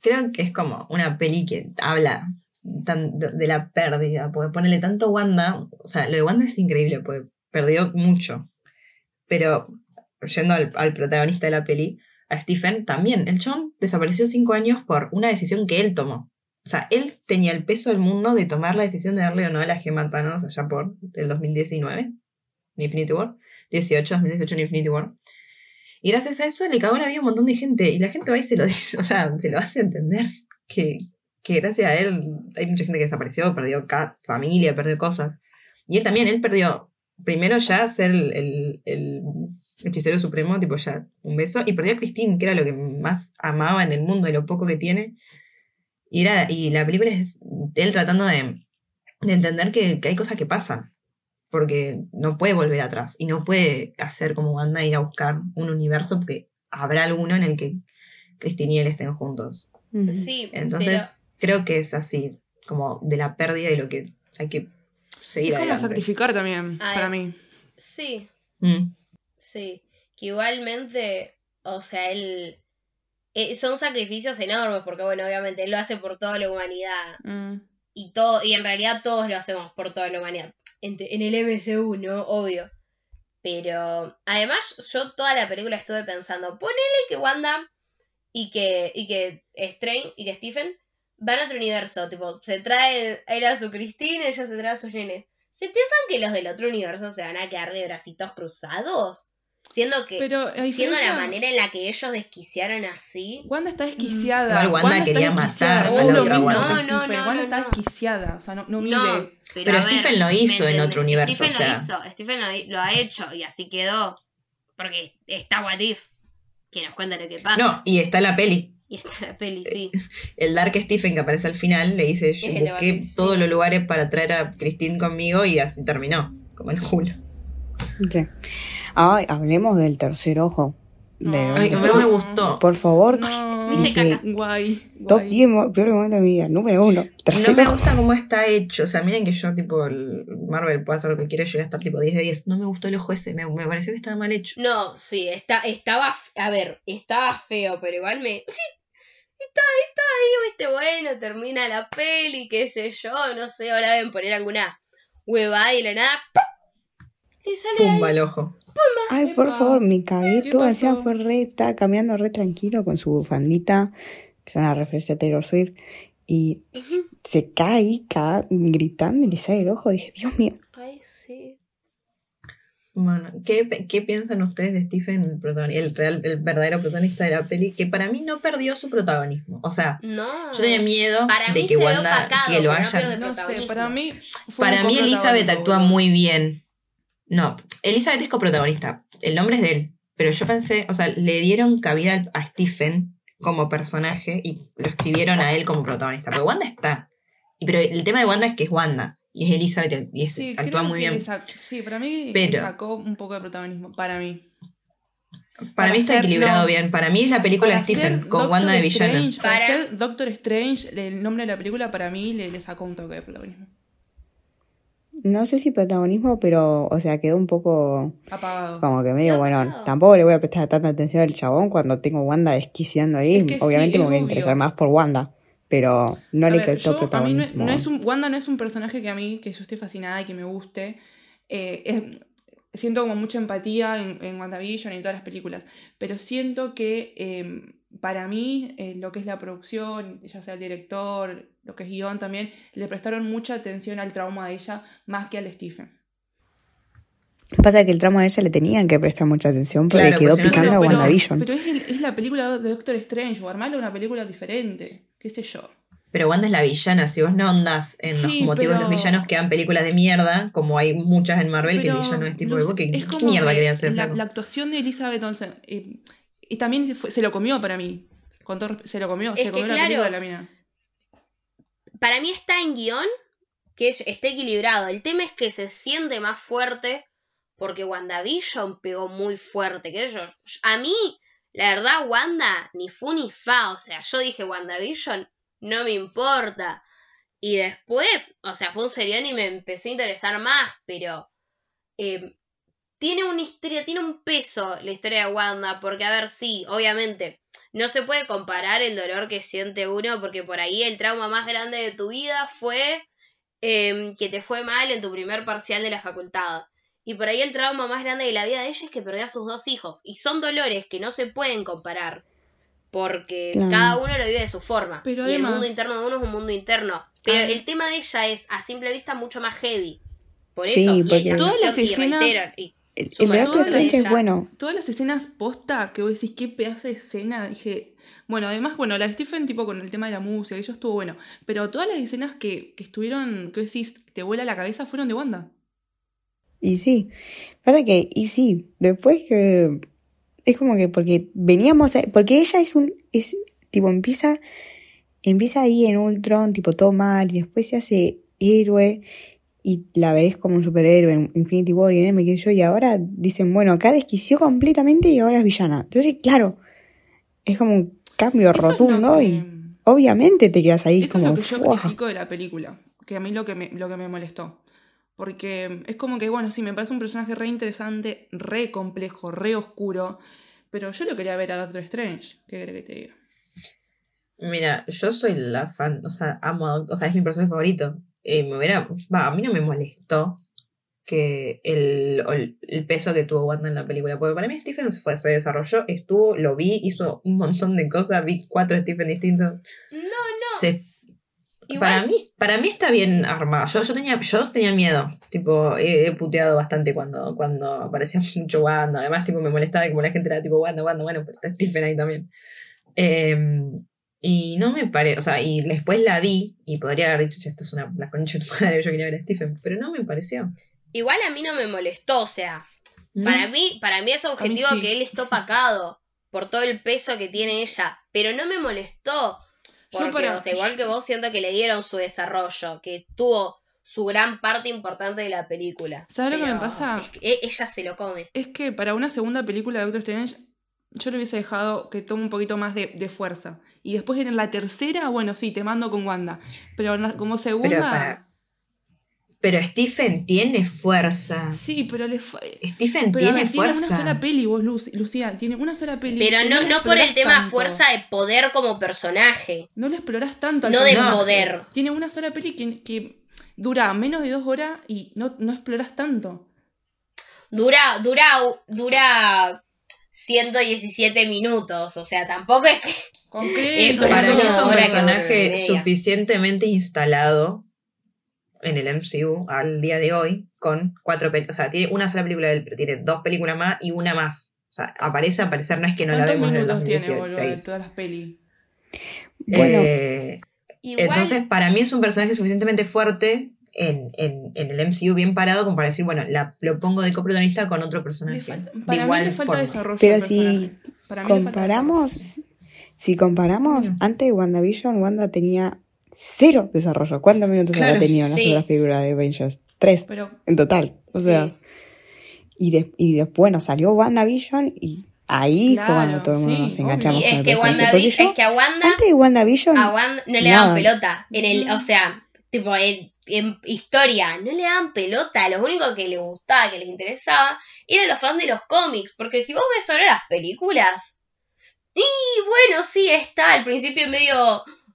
S5: creo que es como una peli que habla tan- de, la pérdida, porque ponerle tanto Wanda, o sea, lo de Wanda es increíble, porque perdió mucho, pero yendo al, al protagonista de la peli, a Stephen, también, el chon desapareció cinco años por una decisión que él tomó. O sea, él tenía el peso del mundo de tomar la decisión de darle o no a la gema a Thanos allá por el 2019, en Infinity War, 18, 2018 en Infinity War. Y gracias a eso le cagó la vida un montón de gente. Y la gente va y se lo dice, o sea, se lo hace entender que, que gracias a él hay mucha gente que desapareció, perdió familia, perdió cosas. Y él también, él perdió primero ya ser el, el- hechicero supremo, tipo ya, un beso, y perdió a Christine, que era lo que más amaba en el mundo, de lo poco que tiene. Y, era, y la película es él tratando de, de entender que, que hay cosas que pasan, porque no puede volver atrás y no puede hacer como Wanda ir a buscar un universo, porque habrá alguno en el que Christine y él estén juntos.
S3: Sí,
S5: Entonces, creo que es así, como de la pérdida y lo que hay que seguir
S6: Es como
S5: adelante.
S6: sacrificar también,
S3: Ay.
S6: para mí.
S3: pero sí,
S5: Mm.
S3: sí. Que igualmente, o sea, él. eh, son sacrificios enormes, porque bueno, obviamente él lo hace por toda la humanidad.
S6: Mm.
S3: Y todo, y en realidad todos lo hacemos por toda la humanidad. En, el MCU, ¿no? Obvio. Pero además, yo toda la película estuve pensando, ponele que Wanda y que, y que Strange y que Stephen van a otro universo. Tipo, se trae él a su Christine, ella se trae a sus nenes. ¿Se piensan que los del otro universo se van a quedar de bracitos cruzados? Siendo que,
S6: Pero
S3: siendo la manera en la que ellos desquiciaron así.
S6: Wanda está desquiciada.
S5: Igual Wanda quería matar
S3: a la
S6: No,
S3: otra
S6: no,
S5: Wanda.
S6: no,
S3: No, no,
S6: Wanda
S3: no,
S6: está
S3: no.
S6: desquiciada. O sea, no, no mide.
S3: No,
S5: Pero
S3: ver,
S5: Stephen lo
S3: ¿me
S5: hizo en
S3: entendés?
S5: otro universo,
S3: Stephen
S5: o sea.
S3: lo hizo, Stephen lo, lo ha hecho y así quedó. Porque está What If, que nos cuenta lo que pasa.
S5: No, y está la peli.
S3: Y está la peli, sí.
S5: El Dark Stephen que aparece al final le dice, yo
S3: Es
S5: busqué
S3: sí.
S5: todos los lugares para traer a Christine conmigo y así terminó, como el culo.
S4: Sí. Ay, hablemos del tercer ojo.
S6: No.
S4: De-
S5: Ay,
S6: No.
S5: me gustó.
S4: Por favor,
S6: No.
S3: Me hice
S4: Dije,
S3: caca.
S6: Guay.
S4: top
S6: guay.
S4: 10 mo- peores momentos de mi vida. Número uno.
S5: No me
S4: ojo.
S5: gusta cómo está hecho. O sea, miren que yo, tipo, el Marvel puede hacer lo que quiera, yo voy a estar tipo 10 de 10. No me gustó el ojo ese, me, me pareció que estaba mal hecho.
S3: No, sí, está, estaba, a ver, estaba feo, pero igual me... Sí, está, está ahí, viste, bueno, termina la peli, qué sé yo, no sé, ahora deben poner alguna huevada y la nada... ¡pum! Le sale ahí.
S5: Pumba el ojo.
S4: Ay, por favor, me cagué
S6: ¿Qué
S4: todo. Encima fue re, estaba caminando re tranquilo con su bufandita, que es una referencia a Taylor Swift, y se cae ahí ca- gritando y le sale el ojo. Dije, Dios mío.
S3: Ay, sí.
S5: Bueno, ¿qué, qué piensan ustedes de Stephen, el, real, el verdadero protagonista de la peli? Que para mí no perdió su protagonismo. O sea,
S3: No.
S5: yo tenía miedo
S3: Para
S5: de que Wanda,
S3: opacado,
S5: que lo
S3: pero no
S6: sé, para mí. fue
S5: Para mí Elizabeth actúa muy bien. No, Elizabeth es coprotagonista. El nombre es de él. Pero yo pensé, o sea, le dieron cabida a Stephen como personaje y lo escribieron a él como protagonista. Pero Wanda está. Y- Pero el tema de Wanda es que es Wanda. Y es Elizabeth y es-
S6: Sí,
S5: actúa muy bien.
S6: sí, para mí
S5: Pero-
S6: le sacó un poco de protagonismo. Para mí.
S5: Para,
S6: para
S5: mí está
S6: ser-
S5: equilibrado
S6: no.
S5: bien. Para mí es la película de Stephen con
S6: Doctor
S5: Wanda de villana.
S6: Strange, para,
S3: Para-
S6: ser Doctor Strange, el nombre de la película para mí le, le sacó un toque de protagonismo.
S4: No sé si protagonismo, pero, o sea, quedó un poco
S6: Apagado.
S4: como que medio, bueno,
S3: apagado.
S4: tampoco le voy a prestar tanta atención al chabón cuando tengo Wanda desquiciando ahí.
S6: Es que sí,
S4: Obviamente me voy a
S6: obvio.
S4: interesar más por Wanda, pero no
S6: A
S4: le
S6: ver,
S4: prestó
S6: yo- a mí no,
S4: protagonismo.
S6: no es un, Wanda no es un personaje que a mí, que yo esté fascinada y que me guste. Eh, es- siento como mucha empatía en, en WandaVision y en todas las películas. Pero siento que eh, para mí, eh, lo que es la producción, ya sea el director, lo que es guion también, le prestaron mucha atención al trauma de ella más que al Stephen.
S4: Pasa que el tramo de ella le tenían que prestar mucha atención porque
S5: Claro,
S4: quedó
S5: pues no
S4: picando a
S5: lo- pero-
S4: WandaVision.
S6: Pero es, el- es la película de Doctor Strange, o armarle una película diferente, qué sé yo.
S5: Pero Wanda es la villana. Si vos no andás en
S6: Sí,
S5: los motivos de los villanos que dan películas de mierda, como hay muchas en Marvel, que el villano es tipo de ¿qué,
S6: es
S5: qué
S6: como
S5: mierda
S6: que
S5: quería hacer?
S6: La, actuación de Elizabeth Olsen eh, y también se, fue- se lo comió para mí. Con todo se lo comió,
S3: Es
S6: se comió la
S3: claro.
S6: película de la mina.
S3: Para mí está en guion que es- esté equilibrado. El tema es que se siente más fuerte porque WandaVision pegó muy fuerte. Que ellos, a mí, la verdad, Wanda ni fu ni fa. O sea, yo dije WandaVision, no me importa. Y después, o sea, fue un serión y me empezó a interesar más, pero eh, tiene una historia, tiene un peso la historia de Wanda, porque a ver, sí, obviamente, no se puede comparar el dolor que siente uno, porque por ahí el trauma más grande de tu vida fue eh, que te fue mal en tu primer parcial de la facultad. Y por ahí el trauma más grande de la vida de ella es que perdió a sus dos hijos. Y son dolores que no se pueden comparar. Porque
S4: Claro.
S3: cada uno lo vive de su forma.
S6: Pero
S3: y el mundo interno de uno es un mundo interno. Pero
S6: Ay.
S3: el tema de ella es, a simple vista, mucho más heavy. Por
S4: Sí,
S3: eso, y
S4: porque-
S3: la
S6: Todas las
S3: y
S6: escenas-
S3: y
S4: El, el
S3: Súper
S4: de es bueno.
S6: Todas las escenas posta que vos decís, qué pedazo de escena, dije. Bueno, además, bueno, la de Stephen, tipo con el tema de la música, eso estuvo bueno. Pero todas las escenas que, que estuvieron, que vos decís, te vuela la cabeza, fueron de Wanda.
S4: Y sí, pasa que, y sí, después que es como que porque veníamos, a- porque ella es un, es, tipo, empieza, empieza ahí en Ultron, tipo, todo mal, y después se hace héroe, y la ves como un superhéroe en Infinity War y en M, que yo, y ahora dicen, bueno, acá desquició completamente y ahora es villana. Entonces, claro, es como un cambio
S6: Eso
S4: rotundo
S6: que-
S4: y obviamente te quedas ahí
S6: Eso
S4: como,
S6: es lo que yo critico de la película, que a mí lo que me, lo que me molestó. Porque es como que, bueno, sí, me parece un personaje re interesante, re complejo, re oscuro, pero yo lo quería ver a Doctor Strange. ¿Qué crees que te diga?
S5: Mira, yo soy la fan, o sea, amo a Doc- o sea, es mi personaje favorito. Eh, me hubiera, va, a mí no me molestó que el, el peso que tuvo Wanda en la película, porque para mí Stephen fue, se desarrolló, estuvo, lo vi, hizo un montón de cosas, vi cuatro Stephen distintos.
S3: No, no.
S5: Se-
S3: Igual-
S5: para, mí, para mí está bien armado. Yo, yo, tenía, yo tenía miedo. Tipo, he, he puteado bastante cuando, cuando aparecía mucho Wanda. Además, tipo, me molestaba que como la gente era tipo Wanda, Wanda, bueno, pero está Stephen ahí también. Em, y no me parece, o sea, y después la vi y podría haber dicho, "Che, esto es una la concha de tu madre, yo quería ver a Stephen, pero no me pareció.
S3: Igual a mí no me molestó, o sea,
S5: ¿No?
S3: para mí, para mí es objetivo
S6: sí.
S3: que él esté opacado por todo el peso que tiene ella, pero no me molestó. Porque,
S6: para-
S3: o sea, igual que vos siento que le dieron su desarrollo, que tuvo su gran parte importante de la película.
S6: ¿Sabes lo que me pasa?
S3: es que e- ella se lo come.
S6: Es que para una segunda película de Doctor Strange, yo le hubiese dejado que tome un poquito más de, de fuerza. Y después en la tercera, bueno, sí, te mando con Wanda. Pero como segunda.
S5: Pero para. Pero Stephen tiene fuerza.
S6: Sí, pero le.
S5: Stephen
S6: Pero
S5: tiene
S6: ver, tiene
S5: fuerza.
S6: una sola peli, vos, Lu- Lucía. Tiene una sola peli.
S3: Pero no, no por el tema
S6: tanto.
S3: fuerza de poder como personaje.
S6: No lo explorás tanto al
S3: No de
S6: personaje.
S3: poder.
S6: Tiene una sola peli que, que dura menos de dos horas y no, no explorás tanto.
S3: Dura, dura, dura 117 minutos. O sea, tampoco es que.
S6: ¿Con qué?
S3: Eh,
S5: Para mí es un personaje suficientemente instalado en el MCU al día de hoy con cuatro películas. O sea, tiene una sola película de él, pero tiene dos películas más y una más. O sea, aparece a aparecer, no es que no la
S6: ¿Cuántos
S5: vemos del
S6: minutos tiene, boludo, de
S5: 2016.
S6: todas las pelis?
S4: Bueno,
S5: Eh,
S3: Igual,
S5: entonces, para mí es un personaje suficientemente fuerte en, en, en el MCU, bien parado, como para decir, bueno, la, lo pongo de coprotagonista con otro personaje.
S6: falta-
S5: de
S6: para mí
S5: igual
S6: le falta
S5: forma.
S6: desarrollo.
S4: Pero si.
S6: Para mí
S4: comparamos, si comparamos, antes de WandaVision, Wanda tenía cero desarrollo. ¿Cuántos minutos
S5: Claro.
S4: habrá tenido en las
S3: Sí.
S4: otras películas de Avengers? Tres
S6: Pero
S4: en total. O sea,
S3: Sí.
S4: y, de- y después, bueno, salió WandaVision y ahí fue
S6: Claro,
S4: cuando todo el mundo
S6: sí,
S4: nos enganchamos
S3: y
S4: con
S3: es
S4: el
S3: que. Wanda,
S4: yo,
S3: es que a Wanda,
S4: antes de WandaVision,
S3: a Wanda no le daban pelota. En el, o sea, tipo, en, en historia, no le daban pelota. Lo único que le gustaba, que les interesaba, eran los fans de los cómics. Porque si vos ves solo las películas, y bueno, sí, está al principio medio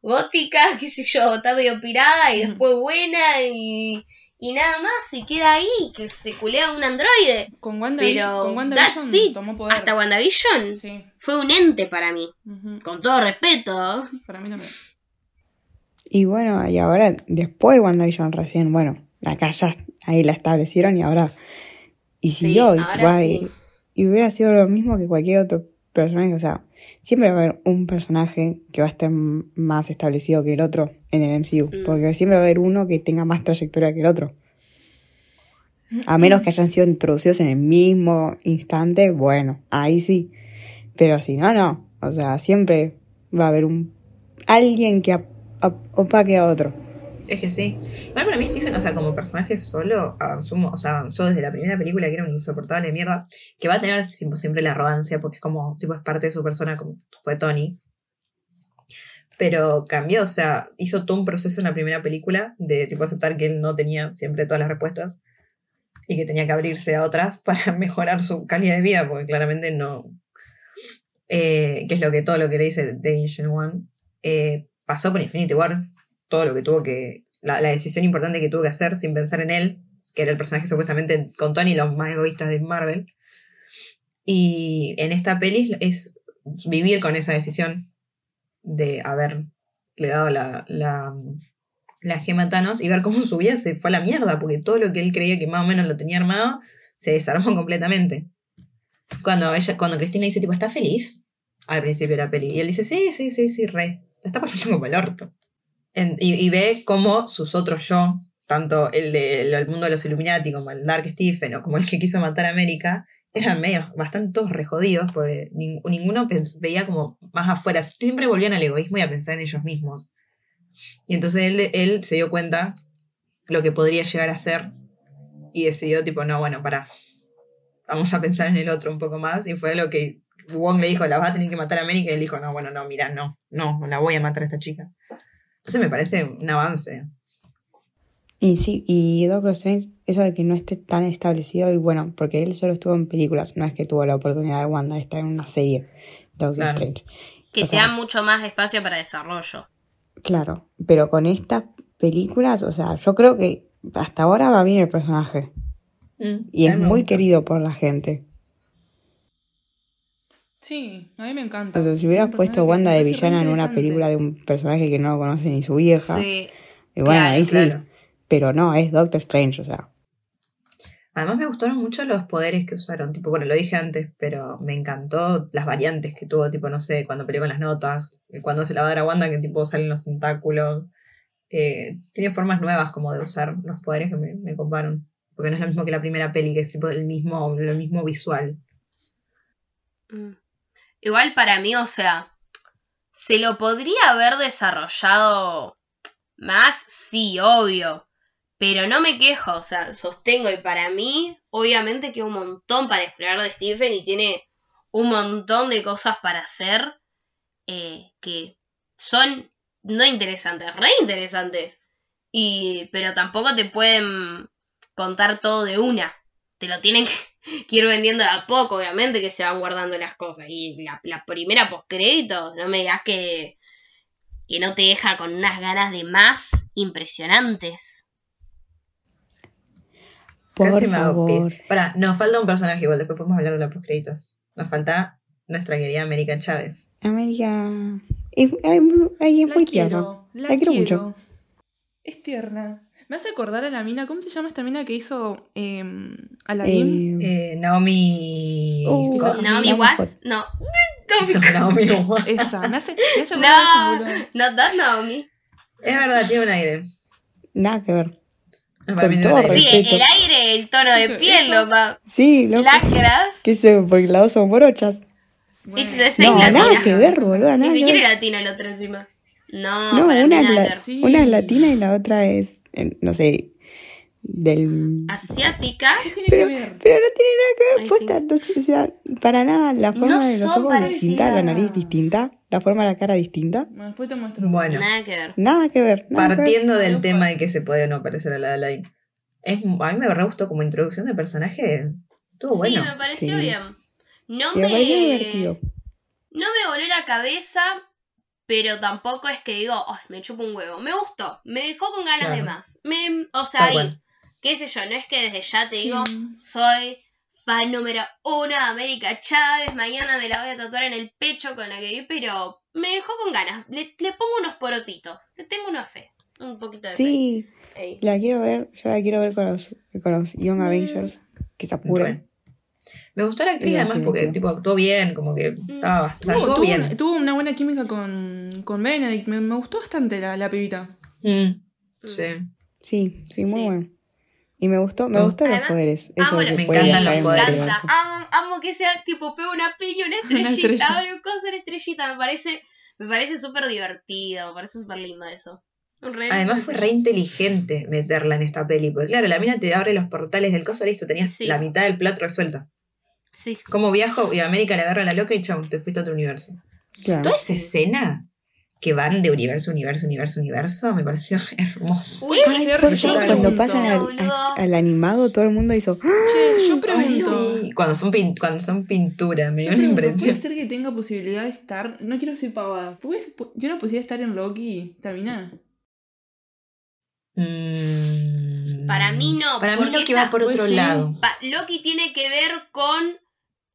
S3: gótica, qué sé yo, está medio pirada y después buena y, y nada más, y queda ahí, que se culea un androide.
S6: con WandaVision,
S3: Pero
S6: con
S3: that's
S6: WandaVision
S3: it.
S6: tomó poder.
S3: Hasta WandaVision
S6: Sí.
S3: fue un ente para mí, con todo respeto.
S6: Para mí también.
S4: y bueno, y ahora, después de WandaVision recién, bueno, acá ya ahí la establecieron y ahora, y
S3: Sí,
S4: siguió, y,
S3: ahora sí.
S4: y hubiera sido lo mismo que cualquier otro personaje, o sea, siempre va a haber un personaje que va a estar más establecido que el otro en el MCU,
S3: Mm.
S4: porque siempre va a haber uno que tenga más trayectoria que el otro. A menos que hayan sido introducidos en el mismo instante, bueno, ahí sí. Pero si no, no. O sea, siempre va a haber un alguien que opaque a otro.
S5: Es que sí. Igual para mí Stephen, o sea, como personaje solo, avanzó, o sea, avanzó desde la primera película, que era un insoportable de mierda, que va a tener siempre, la arrogancia, porque es como, tipo, es parte de su persona, como fue Tony. Pero cambió, o sea, hizo todo un proceso en la primera película de, tipo, aceptar que él no tenía siempre todas las respuestas y que tenía que abrirse a otras para mejorar su calidad de vida, porque claramente no... eh, que es lo que todo lo que le dice The Ancient One, eh, pasó por Infinity War, todo lo que tuvo que. La, decisión importante que tuvo que hacer sin pensar en él, que era el personaje supuestamente con Tony, los más egoístas de Marvel. Y en esta peli es vivir con esa decisión de haberle dado la, la, la a y ver cómo su vida se fue a la mierda, porque todo lo que él creía que más o menos lo tenía armado se desarmó completamente. Cuando ella, cuando Cristina dice, tipo, ¿está feliz? Al principio de la peli. Y él dice, sí, sí, sí, sí, re. La está pasando como el orto. En- y, y ve cómo sus otros yo tanto el del el mundo de los Illuminati como el Dark Stephen o como el que quiso matar a América, eran medio bastante todos rejodidos porque nin- ninguno veía como más afuera. Siempre volvían al egoísmo y a pensar en ellos mismos. Y entonces él, él se dio cuenta lo que podría llegar a ser y decidió tipo, no, bueno, para vamos a pensar en el otro un poco más. Y fue lo que Wong le dijo, la vas a tener que matar a América. Y él dijo, no, bueno, no, mira, no, no, la voy a matar a esta chica. Entonces me parece un avance.
S4: Y sí, y Doctor Strange, eso de que no esté tan establecido, y bueno, porque él solo estuvo en películas, no es que tuvo la oportunidad de Wanda de estar en una serie, Doctor
S5: Claro.
S4: Strange.
S3: Que
S4: O
S3: sea
S4: sea-
S3: mucho más espacio para desarrollo.
S4: Claro, pero con estas películas, o sea, yo creo que hasta ahora va bien el personaje.
S5: Mm,
S4: Y es muy querido por la gente.
S6: Sí, a mí me encanta.
S4: O sea, si hubieras puesto Wanda de villana en una película de un personaje que no conoce ni su vieja,
S3: Sí.
S4: y bueno,
S3: claro,
S4: ahí sí,
S5: claro.
S4: pero no, es Doctor Strange, o sea,
S5: Además me gustaron mucho los poderes que usaron, tipo, bueno, lo dije antes, pero me encantó las variantes que tuvo, tipo, no sé, cuando peleó con las notas, eh, cuando se la va a dar a Wanda, que tipo salen los tentáculos. Eh, tiene formas nuevas como de usar los poderes que me, me coparon. Porque no es lo mismo que la primera peli, que es tipo el mismo, lo mismo visual.
S3: Mm. Igual para mí, o sea, ¿se lo podría haber desarrollado más? Sí, obvio. Pero no me quejo, o sea, sostengo y para mí, obviamente que un montón para explorar de Stephen y tiene un montón de cosas para hacer eh, que son no interesantes, re interesantes. Y, pero tampoco te pueden contar todo de una. Te lo tienen que, que ir vendiendo de a poco, obviamente, que se van guardando las cosas. Y la, la primera postcrédito, no me digas que, que no te deja con unas ganas de más impresionantes.
S4: por
S5: Casi me hago
S4: favor.
S5: pis. Pará, nos falta un personaje igual, después podemos hablar de los postcréditos. Nos falta nuestra querida América Chávez.
S4: América. Es, es es
S6: La
S4: muy
S6: quiero,
S4: tierna.
S6: la,
S4: La quiero
S6: quiero.
S4: mucho.
S6: Es tierna. Me hace acordar a la mina, ¿cómo se llama esta mina que hizo eh, Aladdin?
S4: Eh,
S5: Eh, Naomi.
S4: Uh.
S3: Naomi
S4: Naomi
S3: Watts, no.
S5: Naomi Watts.
S6: Esa, me hace, me hace acordar esa
S3: No, no das Naomi.
S5: Es verdad, tiene un aire.
S4: nada que ver. Con
S5: un
S4: todo.
S3: Sí, el aire, el tono de piel, loca.
S4: Sí, loco.
S3: Lacras.
S4: ¿Qué sé? Porque las dos son morochas.
S6: Bueno,
S4: No,
S3: latina.
S4: nada que ver, boludo.
S3: Ni
S4: Nada
S3: siquiera es latina el otro encima. No,
S4: No,
S3: para
S4: una
S3: mí
S4: es,
S3: nada
S4: la-.
S6: Sí.
S4: una es latina y la otra es, no sé, del...
S3: Asiática.
S6: ¿Qué tiene
S4: Pero,
S6: que ver?
S4: pero no tiene nada que ver,
S3: Ay, sí.
S4: no sé, o sea, para nada, la forma
S3: No
S4: de los ojos es distinta, la nariz distinta, la forma de la cara distinta,
S6: Bueno, después te muestro.
S5: Bueno,
S3: Nada que ver.
S4: nada que ver. nada que ver.
S5: partiendo del tema de que se puede o no parecer a la de Alain. Es, a mí me re gustó como introducción de personaje. Estuvo bueno.
S3: Sí, me pareció
S4: Sí.
S3: bien. No
S4: Y me
S3: me,
S4: pareció divertido.
S3: no me voló la cabeza, pero tampoco es que digo, "Ay, me chupo un huevo. Me gustó, me dejó con ganas
S5: Claro.
S3: de más. Me, o sea, ahí, qué sé yo, no es que desde ya te
S6: Sí.
S3: digo, soy fan número uno de América Chávez, mañana me la voy a tatuar en el pecho con la que vi, pero me dejó con ganas. Le, le pongo unos porotitos, le tengo una fe, un poquito de
S4: Sí,
S3: fe.
S4: La quiero ver, yo la quiero ver con los, con los Young
S3: Mm.
S4: Avengers, que se apuren.
S5: Me gustó la actriz
S4: Sí,
S5: además
S4: sí,
S5: porque
S4: sí.
S5: tipo actuó bien, como que estaba, o sea, actuó
S6: tuvo
S5: bien.
S6: una, tuvo una buena química con, con Benedict. Me, me gustó bastante la, la pibita.
S5: Mm, sí.
S4: Sí, sí, muy
S3: Sí.
S4: bueno. Y me gustó, me gustó los poderes. Eso
S3: amo
S5: Me encantan los poderes.
S3: Me
S4: multiverso.
S3: encanta. Amo, amo que sea tipo pego una piña, una
S6: Una
S3: estrellita,
S6: estrella.
S3: abre un coso, una estrellita. Me parece, me parece súper divertido, me parece súper lindo eso. Un re-
S5: Además fue re inteligente meterla en esta peli, porque claro, la mina te abre los portales del coso, listo, tenías
S3: Sí.
S5: la mitad del plot resuelto.
S3: Sí.
S5: Como viajo y a América le agarra la loca y chau, te fuiste a otro universo.
S4: Claro.
S5: Toda esa escena que van de universo, universo, universo, universo, me pareció hermoso.
S3: Uy,
S6: Puede ser,
S4: Todo-
S6: yo
S4: cuando pasan al, a- al animado, todo el mundo hizo. ¡Ah!
S6: Che, yo
S5: Ay,
S6: pregunto.
S5: sí. Cuando son, pin- cuando son pintura, me dio
S6: pregunto,
S5: impresión.
S6: ¿Puede ser que tenga posibilidad de estar? No quiero decir pavada. ¿Puede ¿Yo no posibilidad de estar en Loki? ¿Tamina?
S5: Mm,
S3: Para mí no,
S5: Para mí
S3: porque
S5: lo que
S3: ella-
S5: va por otro
S6: Pues sí.
S5: lado.
S3: Pa- Loki tiene que ver con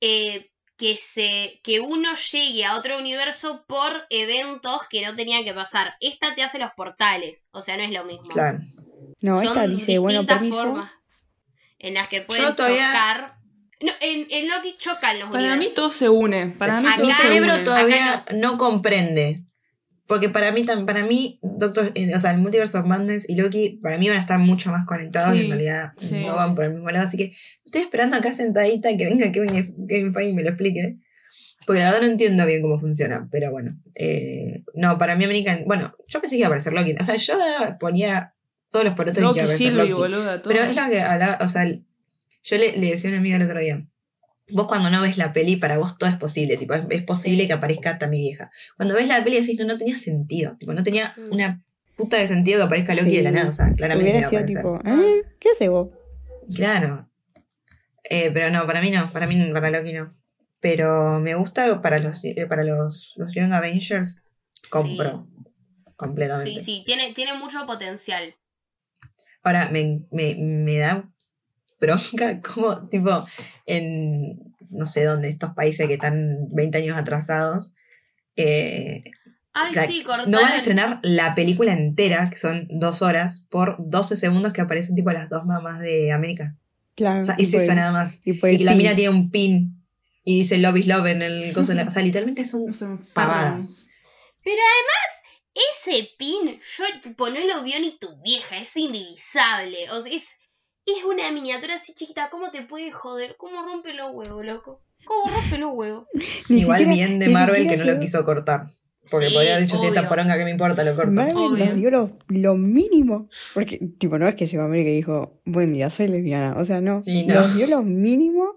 S3: eh, que se que uno llegue a otro universo por eventos que no tenían que pasar. Esta te hace los portales, o sea, no es lo mismo.
S5: Claro.
S4: No,
S3: Son
S4: esta dice, bueno,
S3: distintas
S4: permiso.
S3: formas en las que pueden
S5: todavía-
S3: chocar. No, en, en Loki chocan los
S6: Para mí
S3: universos.
S6: todo se une. Para mí
S3: Acá-
S5: Mi
S6: todo se
S5: cerebro
S6: une.
S5: todavía no comprende Porque para mí, tam- para mí, Doctor, eh, o sea, el Multiverse of Madness y Loki, para mí van a estar mucho más conectados y en realidad
S6: sí.
S5: no van por el mismo lado. Así que estoy esperando acá sentadita que venga Kevin, Kevin Feige y me lo explique. Porque la verdad no entiendo bien cómo funciona, pero bueno. eh, no, para mí American. Bueno, yo pensé que iba a aparecer Loki. O sea, yo ponía todos los porotos en que
S6: Loki,
S5: iba a aparecer Loki.
S6: boluda.
S5: Pero es lo que hablaba, o sea, yo le, le decía a una amiga el otro día, vos cuando no ves la peli, para vos todo es posible, tipo, es, es posible que aparezca hasta mi vieja. Cuando ves la peli decís, no, no tenía sentido, tipo, no tenía
S3: Mm.
S5: una puta de sentido que aparezca Loki
S4: Sí.
S5: de la nada, o sea, claramente a
S4: sido tipo, "Eh, ¿qué haces vos?
S5: Claro. Eh, pero no, para mí no, para mí, para Loki no. Pero me gusta para los, para los, los Young Avengers, compro. Completamente.
S3: Sí, sí, tiene, tiene mucho potencial.
S5: Ahora, me, me, me da bronca como, tipo, en no sé dónde, estos países que están 20 años atrasados, eh,
S3: Ay,
S5: la-
S3: sí,
S5: no van a estrenar la película entera, que son dos horas, por 12 segundos que aparecen tipo las dos mamás de América.
S4: Claro.
S5: O sea,
S4: y
S5: es eso
S4: el-
S5: nada más.
S4: Y,
S5: que la mina tiene un pin y dice Love is Love en el coso. de la- o sea, literalmente son
S6: enfermamos.
S5: pavadas.
S3: Pero además, ese pin, yo tipo no lo vio ni tu vieja, es indivisable. O sea, es, es una miniatura así chiquita. ¿Cómo te puede joder? ¿Cómo rompe los huevos, loco? ¿Cómo rompe los huevos?
S4: Ni
S5: Igual
S4: siquiera-
S5: bien de Marvel que no lo quiso cortar. Porque
S3: Sí,
S5: podría haber dicho, si esta poronga que me importa, lo corto.
S4: Marvel
S3: Obvio.
S4: nos dio lo, lo mínimo. Porque, tipo, no es que llegó a América y dijo, buen día, soy lesbiana. O sea, no.
S5: Y no.
S4: Nos dio lo mínimo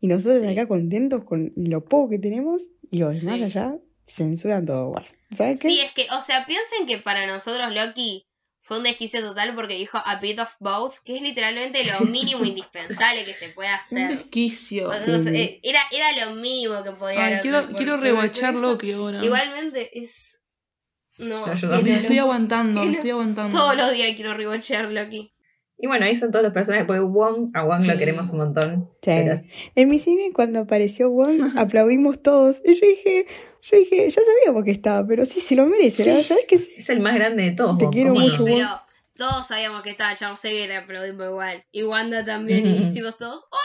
S4: y nosotros acá contentos con lo poco que tenemos y los demás
S3: Sí.
S4: allá censuran todo. Bueno, ¿sabes qué?
S3: Sí, es que, o sea, piensen que para nosotros Loki fue un desquicio total porque dijo a bit of both, que es literalmente lo mínimo indispensable que se puede
S6: Un
S3: hacer.
S6: desquicio.
S3: O-
S4: Sí,
S3: o sea,
S4: sí.
S3: eh, era, era lo mínimo que podía
S6: Ay,
S3: hacer.
S6: quiero, quiero rewatchar. Loki ahora.
S3: Igualmente es. No,
S5: No, yo también.
S6: Estoy aguantando,
S3: no.
S6: estoy aguantando.
S3: Todos los días quiero rewatchar Loki.
S5: Y bueno, ahí son todos los personajes. Porque Wong, a Wong lo queremos un montón.
S4: Sí.
S5: pero-
S4: En mi cine, cuando apareció Wong, aplaudimos todos. Y yo dije, yo dije, ya sabíamos que estaba, pero sí, se lo merece.
S5: Sí.
S4: ¿no? ¿Sabes qué?
S5: es el más grande de todos.
S4: Te quiero
S5: ¿Cómo
S3: Sí,
S4: mucho,
S3: pero todos sabíamos que estaba Charles Xavier aplaudimos igual. Y Wanda también.
S5: Ujú.
S3: Y hicimos todos. ¡Ah!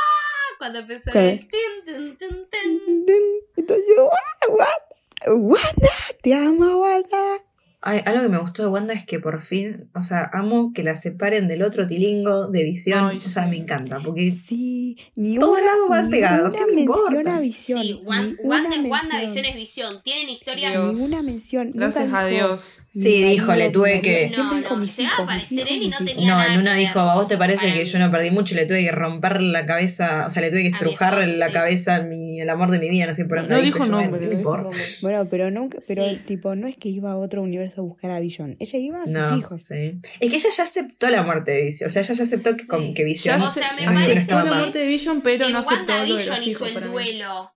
S3: Cuando empezó
S4: Claro.
S3: el. tin, tin, tin, tin.
S4: Entonces yo, "Ah, Wanda, Wanda, te amo, Wanda.
S5: Ay, algo que me gustó de Wanda es que por fin, o sea, amo que la separen del otro tilingo de visión.
S6: Ay,
S5: o sea,
S6: sí.
S5: me encanta. Porque
S4: Sí, ni
S5: Todos
S4: una,
S5: lados van
S4: ni
S5: pegados,
S4: una
S5: ¿qué me
S4: mención
S5: importa?
S4: a visión.
S3: Sí,
S4: ni
S3: Wan-
S4: una
S3: Wanda,
S4: mención.
S3: WandaVision es visión. Tienen historias.
S4: Ninguna mención. nunca
S6: Gracias a
S4: dijo,
S6: Dios.
S5: Sí,
S4: marido,
S5: dijo, le tuve que-
S4: Siempre
S3: No,
S4: dijo
S3: no,
S4: mis
S3: se va a
S4: hijos,
S3: aparecer
S4: mis hijos,
S3: él y
S4: mis
S3: no
S4: hijos.
S3: tenía
S5: No,
S3: nada
S5: en una dijo, ¿a vos te parece que
S3: mí.
S5: yo no perdí mucho? Le tuve que romper la cabeza, o sea, le tuve que estrujar la
S3: sí.
S5: cabeza a mi, el amor de mi vida, no sé por dónde
S6: No dijo
S5: yo,
S6: nombre,
S5: bueno,
S6: no
S5: no
S6: dijo
S5: importa.
S4: Bueno, pero nunca, pero
S3: Sí.
S4: tipo, no es que iba a otro universo a buscar a Vision. Ella iba a sus
S5: No,
S4: hijos.
S5: sí. Es que ella ya aceptó la muerte de Vision, o sea, ella ya aceptó que, con, que Vision
S6: Ya
S3: O sea, me
S5: no,
S3: parece
S6: la muerte de Vision, pero no aceptó los
S3: hizo el duelo.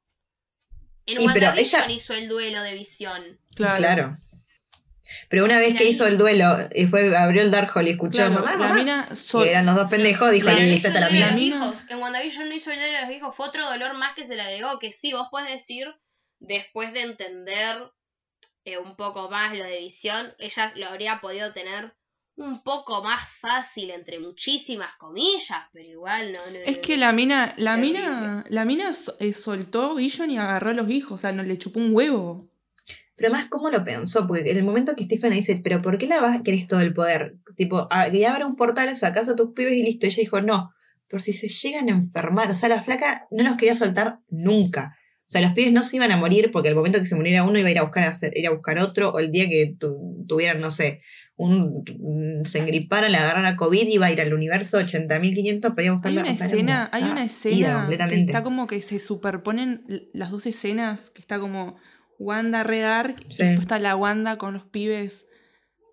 S3: En WandaVision
S5: ella-
S3: hizo el duelo de visión.
S6: Claro.
S5: Pero una vez que hizo el duelo, y después abrió el Darkhold y escuchó
S6: Claro,
S5: mamá,
S6: la
S5: mamá",
S6: mina sol-
S5: y eran los dos pendejos, dijo, listo, la mía.
S3: los
S6: La mina-
S3: hijos. En WandaVision no hizo el duelo de los hijos. Fue otro dolor más que se le agregó. Que sí, vos puedes decir, después de entender eh, un poco más lo de visión, ella lo habría podido tener un poco más fácil, entre muchísimas comillas. Pero igual no. no
S6: Es
S3: no,
S6: que
S3: no.
S6: la mina, la mina, la mina eh, soltó Vision y agarró a los hijos, o sea, no le chupó un huevo.
S5: Pero además, ¿cómo lo pensó? Porque en el momento que Stephen dice, ¿pero por qué la vas querés todo el poder? Tipo, ah, que abra un portal, sacás a tus pibes y listo. Ella dijo, no, por si se llegan a enfermar. O sea, la flaca no los quería soltar nunca. O sea, los pibes no se iban a morir porque el momento que se muriera uno iba a ir a buscar, a hacer- ir a buscar otro, o el día que tu- tuvieran, no sé, un, se engriparan, le agarrara COVID, iba a ir al universo 80.500 para ir a
S6: Hay
S5: buscarla.
S6: una
S5: O sea, era
S6: escena, hay una escena que está como que se superponen las dos escenas, que está como Wanda Red Dark y
S5: Sí.
S6: después está la Wanda con los pibes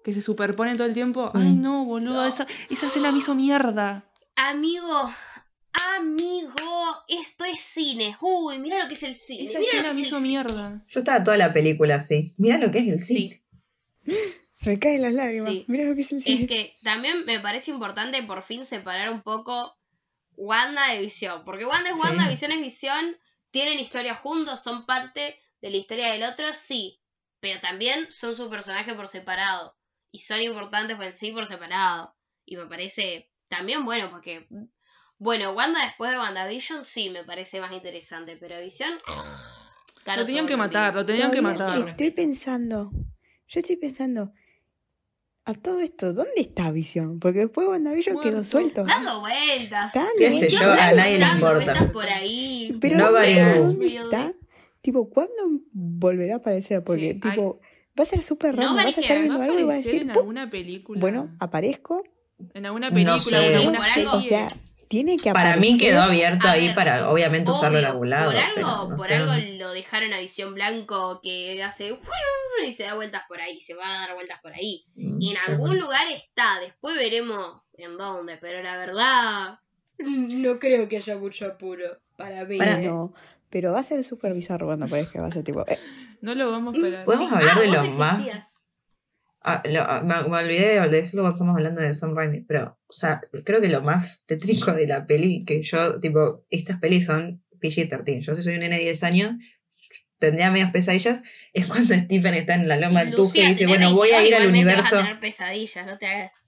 S6: que se superponen todo el tiempo. Ay
S5: Mm.
S6: no, boludo, esa, esa escena me hizo mierda.
S3: Amigo, amigo, esto es cine. Uy, mira lo que es el cine.
S6: Esa
S3: mira lo
S6: escena me
S3: es
S6: hizo mierda.
S5: Yo estaba toda la película así. Mira lo que es el cine.
S3: Sí.
S4: Se me caen las lágrimas.
S3: Sí.
S4: Mira lo que es el cine.
S3: Es que también me parece importante por fin separar un poco Wanda de Visión. Porque Wanda es
S5: Sí.
S3: Wanda, Visión es Visión. Tienen historia juntos, son parte de la historia del otro, sí. Pero también son su personaje por separado. Y son importantes por sí por separado. Y me parece también bueno porque... Bueno, Wanda después de WandaVision sí me parece más interesante. Pero Visión...
S6: Lo tenían que matar, lo tenían que matar.
S4: Estoy pensando. yo estoy pensando, a todo esto, ¿dónde está Visión? Porque después WandaVision quedó
S6: Muerto.
S4: suelto.
S3: Dando vueltas.
S5: ¿Qué sé yo? A nadie le importa.
S3: vueltas por ahí.
S4: Pero
S5: Nobody
S4: ¿dónde. ¿dónde está? Tipo, ¿cuándo volverá a aparecer? Porque,
S6: Sí,
S4: tipo, va a ser súper raro.
S3: Nobody
S4: Vas a estar viendo
S6: ¿Va a
S4: algo y vas a decir,
S6: en alguna película?
S4: bueno, aparezco.
S6: En alguna
S5: No
S6: película,
S5: sé.
S6: en alguna serie.
S4: O sea, tiene que
S5: Para
S4: aparecer.
S5: mí quedó abierto
S3: A
S5: ahí
S3: ver,
S5: para, obviamente, usarlo en algún lado.
S3: Por algo,
S5: pero no
S3: por
S5: sé
S3: algo lo dejaron a visión blanco que hace y se da vueltas por ahí, se va a dar vueltas por ahí.
S5: Mm,
S3: Y en algún lugar está, después veremos en dónde, pero la verdad no creo que haya mucho apuro para mí.
S5: Para-.
S4: No, pero va a ser súper bizarro cuando aparezca. Va a ser tipo, eh,
S6: No lo vamos a esperar.
S5: ¿Podemos hablar de
S3: vos
S5: los más? Ah, lo- ah, me, me olvidé de decirlo cuando estamos hablando de Sam Raimi, pero, o sea, creo que lo más tétrico de la peli, que yo, tipo, estas pelis son PG-13. Yo, si soy un nene de 10 años, tendría medias pesadillas, es cuando Stephen está en la loma del tuje y dice, bueno, voy a
S3: 22,
S5: ir al
S3: igualmente vas
S5: universo,
S3: a tener pesadillas, no te hagas.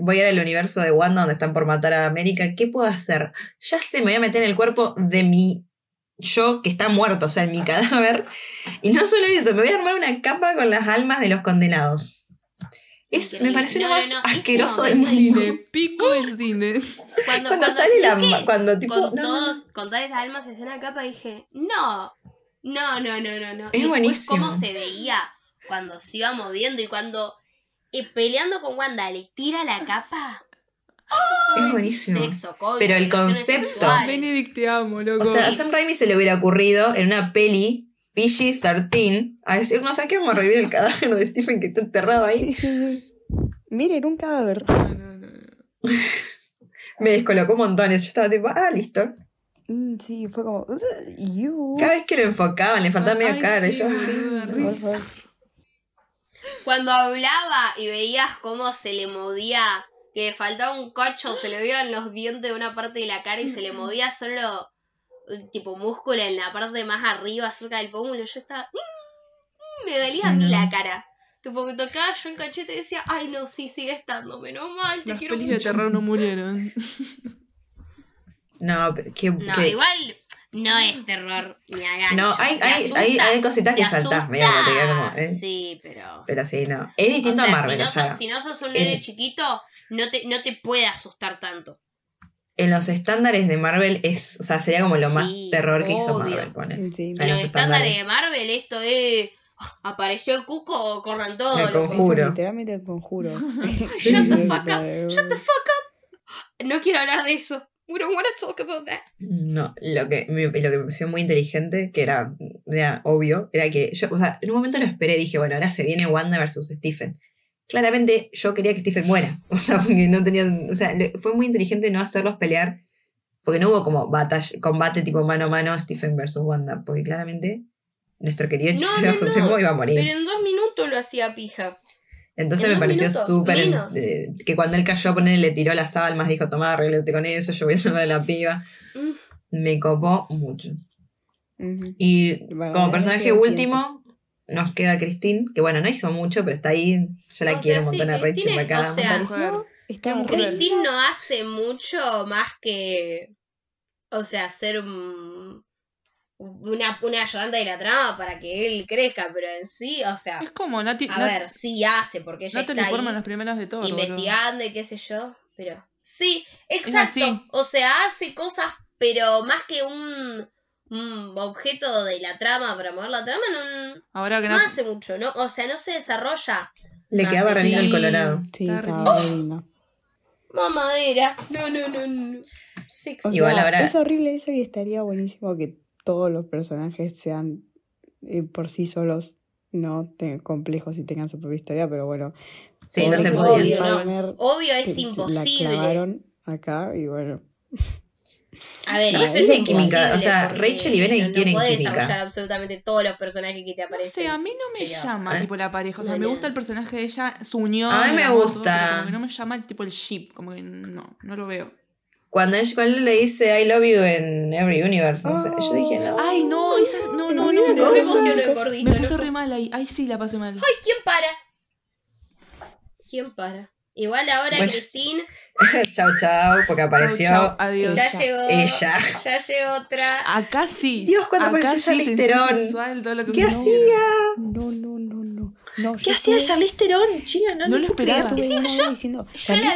S5: voy a ir al universo de Wanda donde están por matar a América, ¿qué puedo hacer? Ya sé, me voy a meter en el cuerpo de mi yo que está muerto, o sea, en mi cadáver. Y no solo eso, me voy a armar una capa con las almas de los condenados. Es, me
S3: No,
S5: lo
S3: no,
S5: más
S3: no,
S5: asqueroso del mundo.
S6: Cine, pico de cine.
S3: Cuando,
S5: Cuando sale la cuando tipo,
S3: con
S5: no, no,
S3: todos, con todas esas almas en la capa dije, no, no, no, no, no, no.
S5: Es
S3: y
S5: buenísimo.
S3: cómo se veía cuando se iba moviendo y cuando eh, peleando con Wanda le tira la capa.
S5: Es buenísimo.
S3: Sexo, código,
S5: Pero el concepto-.
S6: Benedict, te amo, loco.
S5: O sea, a Sam Raimi se le hubiera ocurrido en una peli PG-13 a decir, no sé qué, vamos a revivir el cadáver de Stephen que está enterrado ahí.
S4: sí, sí, sí. Miren, un cadáver.
S6: No, no, no, no.
S5: Me descolocó montones. Yo estaba tipo, ah, listo.
S4: Mm, sí, fue como, "Ugh, you.
S5: Cada vez que lo enfocaban, le faltaba media
S6: Ay,
S5: cara. yo.
S3: Cuando hablaba y veías cómo se le movía, que le faltaba un cocho, se le veían los dientes de una parte de la cara y se le movía solo tipo músculo en la parte más arriba, cerca del pómulo, yo estaba... mm, Me dolía
S5: Sí,
S3: a mí
S5: no.
S3: la cara. Tipo, me tocaba yo el cachete y decía, ay no, sí, sigue estando, menos mal, te
S6: Las
S3: quiero
S6: pelis de
S3: mucho.
S6: terror no murieron.
S5: No, pero qué.
S3: No,
S5: qué-
S3: igual no es terror ni agacho.
S5: No, hay,
S3: ¿Te
S5: hay,
S3: asusta?
S5: hay, hay cositas que
S3: ¿Te
S5: saltás, medio como te queda como. eh.
S3: Sí, pero...
S5: Pero sí, no. Es distinto
S3: O sea,
S5: a Marvel,
S3: si no,
S5: o sea.
S3: sos, si no sos un nene
S5: en-
S3: chiquito, no te, no te puede asustar tanto.
S5: En los estándares de Marvel es. O sea, sería como lo más
S3: Sí,
S5: terror que hizo. Marvel, pone.
S4: Sí.
S5: O sea,
S3: En los
S5: los
S3: estándares
S5: estándares.
S3: de Marvel, esto es. ah, Apareció el cuco, corran todos.
S5: El conjuro.
S4: Literalmente el conjuro.
S3: Shut the fuck up, shut the fuck up. No quiero hablar de eso. We don't want to talk about that.
S5: No, lo que, me, lo que me pareció muy inteligente, que era, era obvio, era que yo, o sea, en un momento lo esperé, dije, bueno, ahora se viene Wanda versus Stephen. Claramente yo quería que Stephen muera, o sea, porque no tenían, o sea, fue muy inteligente no hacerlos pelear, porque no hubo como batalla, combate tipo mano a mano Stephen versus Wanda, porque claramente nuestro querido hechicero
S3: no,
S5: supremo
S3: no,
S5: iba a morir.
S3: Pero en dos minutos lo hacía pija.
S5: Entonces
S3: en
S5: me pareció súper. eh, que cuando él cayó, poner le tiró las almas, dijo, tomá, arreglate con eso, yo voy a salvar a la piba.
S3: Mm.
S5: Me copó mucho. Y
S4: Bueno,
S5: como personaje último, nos queda Christine, que bueno, no hizo mucho, pero está ahí. Yo la
S3: O
S5: quiero
S3: sea,
S5: un
S3: sí,
S5: montón a Rachel, caga
S3: o sea,
S4: Está.
S3: Christine no hace mucho más que. O sea, ser un- una, una ayudante de la trama para que él crezca, pero en sí, o sea.
S6: Es como Nati,
S3: A ver, sí hace, porque ella
S6: Natalie
S3: está ahí
S6: los primeros de todo.
S3: investigando y qué sé yo, pero sí, exacto. O sea, hace cosas, pero más que un, un objeto de la trama para mover la trama, no,
S6: Ahora que
S3: no
S6: Nat-
S3: hace mucho, ¿no? O sea, no se desarrolla.
S5: Le
S6: Ah,
S5: quedaba re lindo el
S6: sí.
S5: colorado.
S4: Sí.
S3: Mamadera. No, no, no, no. Sexy.
S4: O
S5: Igual
S4: sea,
S5: ahora-
S4: Es horrible eso y estaría buenísimo que todos los personajes sean eh, por sí solos, no tengan complejos y tengan su propia historia, pero bueno.
S5: Sí, no
S4: pobre
S5: se
S4: Kiki
S5: podía.
S3: Obvio, no. Obvio es
S4: que La
S3: imposible.
S4: clavaron acá y bueno.
S3: A ver,
S5: No,
S3: eso
S4: es de
S5: química, o sea, Rachel y Benedict
S3: no,
S5: tienen
S3: no puedes
S5: química.
S3: desarrollar absolutamente todos los personajes que te aparecen.
S6: sé, a mí no me
S3: Pero-
S6: llama
S5: ¿Eh?
S6: tipo la pareja. O sea,
S3: No,
S6: me gusta el personaje de ella, su unión.
S5: A mí me
S6: todo,
S5: gusta.
S6: que no me llama el tipo el ship. Como que no, no lo veo.
S5: Cuando, ella, cuando él le dice I love you en Every Universe, no sé, yo dije, no.
S6: Ay, no, esa, no, no, no. No,
S3: emocionó el gordito,
S6: Me puse
S3: loco.
S6: re mal ahí. Ay, sí, la pasé mal.
S3: Ay, ¿quién para? ¿Quién para? Igual ahora
S5: Bueno.
S3: Christine
S5: chau, chau, porque apareció.
S6: Chau, chau, adiós.
S3: ya
S4: Ella.
S3: llegó.
S5: Ella.
S3: Ya llegó otra.
S6: Acá sí.
S5: Dios, cuando
S6: Acá
S5: apareció
S6: sí,
S5: Charlize
S6: tensión
S5: Theron.
S6: sexual, todo lo que
S5: ¿Qué hacía?
S4: No, no, no, no. No,
S5: ¿Qué hacía
S4: estuve-
S5: Charlize Theron? Chica, no,
S6: lo esperaba.
S4: Estuve
S3: yo-
S4: diciendo,
S3: Yo la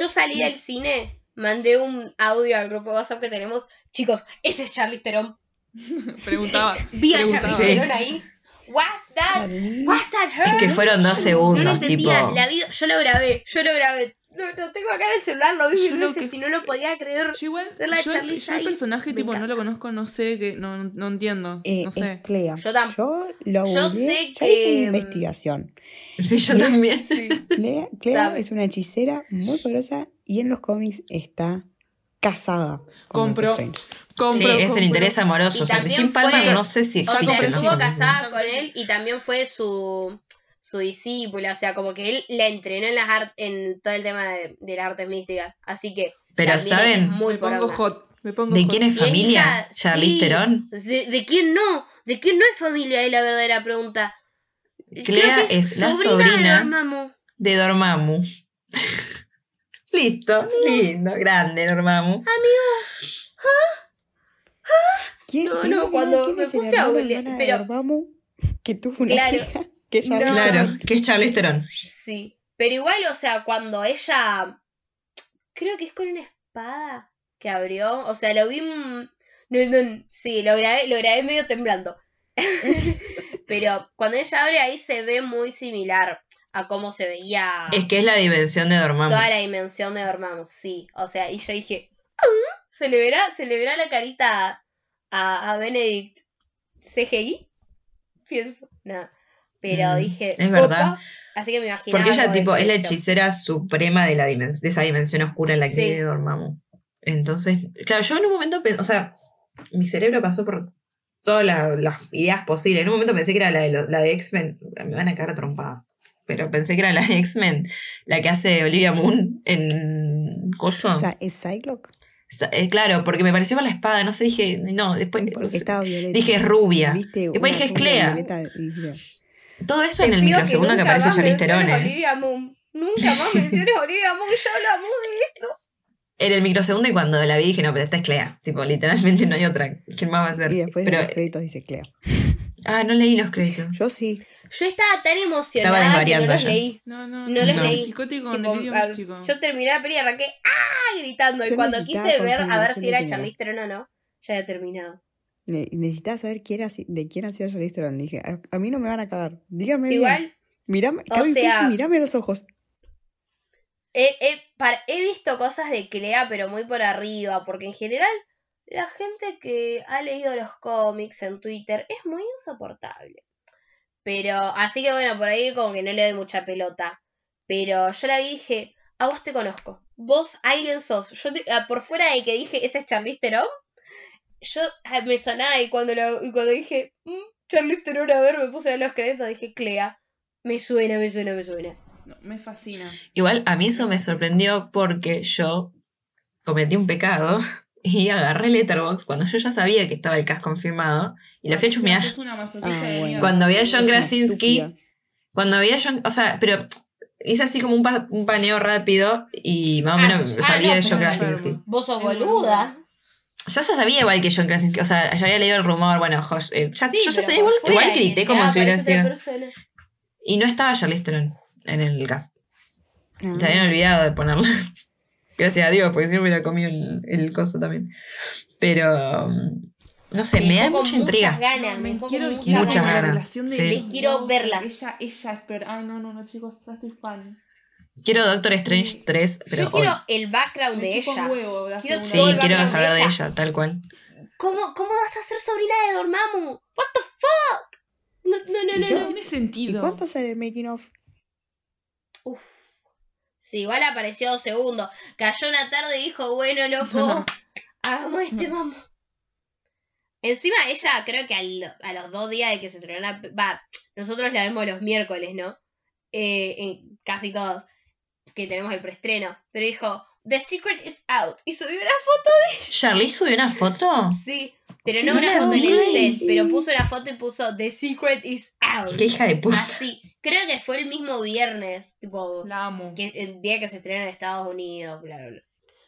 S3: yo salí
S4: Sí.
S3: del cine, mandé un audio al grupo WhatsApp que tenemos. Chicos, ese es Charlize Theron.
S6: Preguntaba.
S3: Vi a. Charlize
S5: Sí.
S3: Theron ahí. What's that? What's that her?
S5: Es que fueron dos
S3: No
S5: segundos,
S3: lo entendía.
S5: tipo.
S3: La vi- yo lo grabé, yo lo grabé. Lo, lo tengo acá en el celular, lo vi
S6: Yo
S3: mil
S6: lo
S3: veces
S6: que-
S3: y no lo podía creer.
S6: Yo igual,
S3: Ver la
S6: yo, yo el personaje tipo no lo conozco, no sé, que no, no entiendo,
S4: Eh,
S6: no
S4: es
S6: sé.
S4: Clea.
S3: Yo tampoco.
S4: Yo lo
S3: Yo sé
S4: ya hice
S3: que-
S4: una investigación.
S5: Sí, yo
S4: ¿Ves?
S5: también.
S4: Clea, Clea es una hechicera muy poderosa y en los cómics está casada con
S6: Compro.
S5: Sí,
S6: Compro,
S5: es el interés amoroso. O sea,
S3: también
S5: Christine Palmer
S3: fue-
S5: no sé si
S3: O sea,
S5: existe.
S6: compré,
S5: ¿no?
S3: estuvo casada con él y también fue su, su discípula. O sea, como que él la entrenó en, las art- en todo el tema de, de las artes místicas. Así que.
S5: Pero ¿saben
S3: es muy
S6: Me pongo hot. Me pongo
S5: de
S6: hot.
S5: quién es familia?
S3: hija-
S5: Charlize
S3: sí.
S5: Theron.
S3: ¿De, de quién no? ¿De quién no es familia? Es la verdadera pregunta.
S5: Clea es la sobrina
S3: Dormammu.
S5: de Dormammu. Listo, lindo, grande Dormammu.
S4: ¿Quién,
S3: No, no, cuando
S4: ¿quién
S3: me
S4: es el
S3: puse a googlear, pero-
S4: Dormammu que tuvo una
S3: Claro.
S4: hija que ella
S3: No.
S5: Claro, que es Charlize Theron.
S3: Sí. Pero igual, o sea, cuando ella. Creo que es con una espada que abrió. O sea, lo vi. No, no, sí, lo grabé, lo grabé medio temblando. Pero cuando ella abre ahí se ve muy similar a cómo se veía
S5: Es que es la dimensión de Dormammu.
S3: toda la dimensión de Dormammu, sí. O sea, y yo dije, "Ah, ¿se le verá, se le verá la carita a, a Benedict CGI? Pienso, nada. Pero
S5: Mm,
S3: dije,
S5: es verdad.
S3: "Opa", así que me imaginaba.
S5: Porque ella tipo es la hechicera suprema de, la dimen- de esa dimensión oscura en la que
S3: Sí.
S5: vive Dormammu. Entonces, claro, yo en un momento, o sea, mi cerebro pasó por todas la- las ideas posibles. En un momento pensé que era la de, la de X-Men, me van a cagar trompada. Pero pensé que era la de X-Men, la que hace Olivia Moon en Coso.
S4: O sea, es Cyclops.
S5: Eh, claro, porque me pareció por la espada, no sé, dije, no, después
S4: estaba violeta.
S5: dije es rubia.
S4: ¿Viste?
S5: Después
S4: Una
S5: dije es Clea.
S4: violeta
S5: Todo eso
S3: Te
S5: en el microsegundo que,
S3: nunca
S5: aparece Charlize Theron.
S3: Olivia Moon. Nunca más menciones a Olivia Moon, ya hablamos de esto.
S5: En el microsegundo y cuando la vi dije, no, pero esta es Clea. Tipo, literalmente no hay otra. ¿Quién más va a ser?
S4: y después
S5: pero,
S4: en los créditos dice Clea.
S5: ah, no leí los créditos.
S4: Yo sí.
S3: Yo estaba tan emocionada
S5: Estaba
S3: que no los
S5: ya.
S3: leí.
S6: No, no,
S3: No los
S5: No.
S3: leí.
S6: Psicótico con
S3: Tipo,
S6: delirio
S3: a-
S6: místico.
S3: yo terminé la peli y arranqué ¡ah! gritando. y cuando quise ver a ver si era. Charlize Theron o no, ya había terminado.
S4: Ne- necesitaba saber quién era, de quién hacía Charlize Theron. Dije, a, a mí no me van a cagar. Díganme bien.
S3: Igual,
S4: Mirame,
S3: o
S4: Kevin
S3: sea-
S4: Feige, mirame los ojos.
S3: he, he, par- he visto cosas de Clea, pero muy por arriba, porque en general la gente que ha leído los cómics en Twitter es muy insoportable. Pero, así que bueno, por ahí como que no le doy mucha pelota. Pero yo la vi y dije, a vos te conozco. Vos alguien sos. Yo te- ah, por fuera de que dije, ese es Charlize Theron, yo ah, me sonaba y cuando, lo, y cuando dije, "Mm, Charlize Theron, a ver, me puse a ver los créditos, dije, Clea. Me suena, me suena, me suena.
S6: No, me fascina.
S5: Igual a mí eso me sorprendió porque yo cometí un pecado y agarré Letterboxd cuando yo ya sabía que estaba el cast confirmado y lo fui a chusmear.
S4: Ah.
S5: Cuando vi a John Krasinski, cuando vi a John, o sea, pero hice así como un, pa- un paneo rápido y más o
S3: Ah,
S5: menos
S3: ah,
S5: sabía
S3: no,
S5: de John Krasinski.
S3: Vos sos boluda.
S5: Yo ya sabía igual que John Krasinski, o sea, ya había leído el rumor, bueno, Josh, eh, ya-
S3: Sí,
S5: yo ya sabía, igual, igual
S3: que
S5: grité como si hubiera sido. Y no estaba Charlize Theron en el cast.
S4: Ah.
S5: Se habían olvidado de ponerla. Gracias a Dios, porque si no me hubiera comido el, el coso también. Pero, um, no sé, me, da
S3: dejó con
S5: mucha intriga.
S3: Muchas ganas,
S6: No,
S3: me
S6: me quiero,
S3: con muchas
S6: quiero
S5: Muchas ganas.
S6: relación de
S5: Sí.
S6: ellos
S3: Quiero verla.
S6: Ella, ella espera. Ay, no, no, no, chicos, estoy fan.
S5: Quiero Doctor Strange 3, pero
S3: Yo
S5: hoy.
S3: quiero el background
S6: Me
S3: de ella.
S6: huevo la
S3: Quiero
S5: Sí, quiero saber
S3: de ella.
S5: tal cual.
S3: ¿Cómo, ¿Cómo vas a ser sobrina de Dormammu? What the fuck? No, no, no,
S4: ¿Y
S3: no. no.
S6: tiene
S4: ¿Y
S6: sentido.
S4: cuánto sale el making of?
S3: Sí, igual apareció dos segundos. Cayó una tarde y dijo, bueno, loco, hagamos este mambo. Encima ella, creo que al- a los dos días de que se estrenó la... Va, nosotros la vemos los miércoles, ¿no? Eh, en casi todos, que tenemos el preestreno. Pero dijo, The Secret is out. Y subió una foto
S5: ¿Charlie subió una foto?
S3: Sí, pero no una foto en el set, pero puso una foto y puso The Secret is out.
S5: Qué hija de puta.
S3: Así. Creo que fue el mismo viernes, tipo,
S6: La amo.
S3: que el día que se estrenó en Estados Unidos, bla, bla, bla.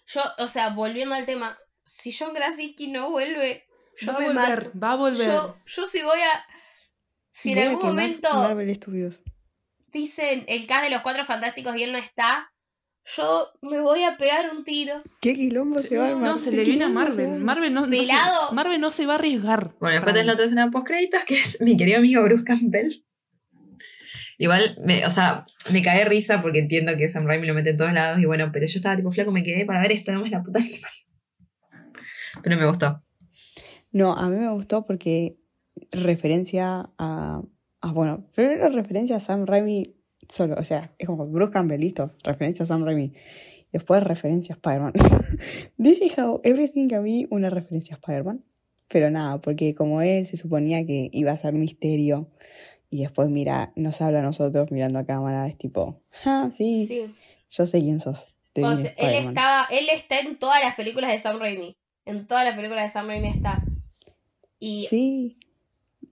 S3: Yo, o sea, volviendo al tema, si John Krasinski no vuelve, yo
S6: va a volver,
S3: mato.
S6: va a volver.
S3: Yo, yo si voy a... si en
S4: Voy a
S3: algún
S4: quemar
S3: momento dicen el cast de los cuatro fantásticos y él no está, yo me voy a pegar un tiro.
S4: ¿Qué quilombo se va a armar?
S6: No, se
S4: ¿Qué
S6: le viene a Marvel. Marvel no, no se. Marvel no se va a arriesgar.
S5: Bueno, después
S6: Para
S5: tenés la otra escena post créditos que es mi querido amigo Bruce Campbell. Igual, me, o sea, me cae risa porque entiendo que Sam Raimi lo mete en todos lados y bueno, pero yo estaba tipo flaco, me quedé para ver esto, no más la puta que. Pero me gustó.
S4: No, a mí me gustó porque referencia a, a bueno, primero referencia a Sam Raimi solo, o sea, es como Bruce Campbell, listo, referencia a Sam Raimi. Después referencia a Spider-Man. Dice how everything a mí una referencia a Spider-Man. Pero nada, porque como él se suponía que iba a ser misterio y después mira, nos habla a nosotros mirando a cámara, es tipo, ah, sí,
S3: Sí.
S4: yo sé quién sos.
S3: O sea, él
S4: Spider-Man".
S3: estaba, él está en todas las películas de Sam Raimi. En todas las películas de Sam Raimi está. Y
S4: Sí.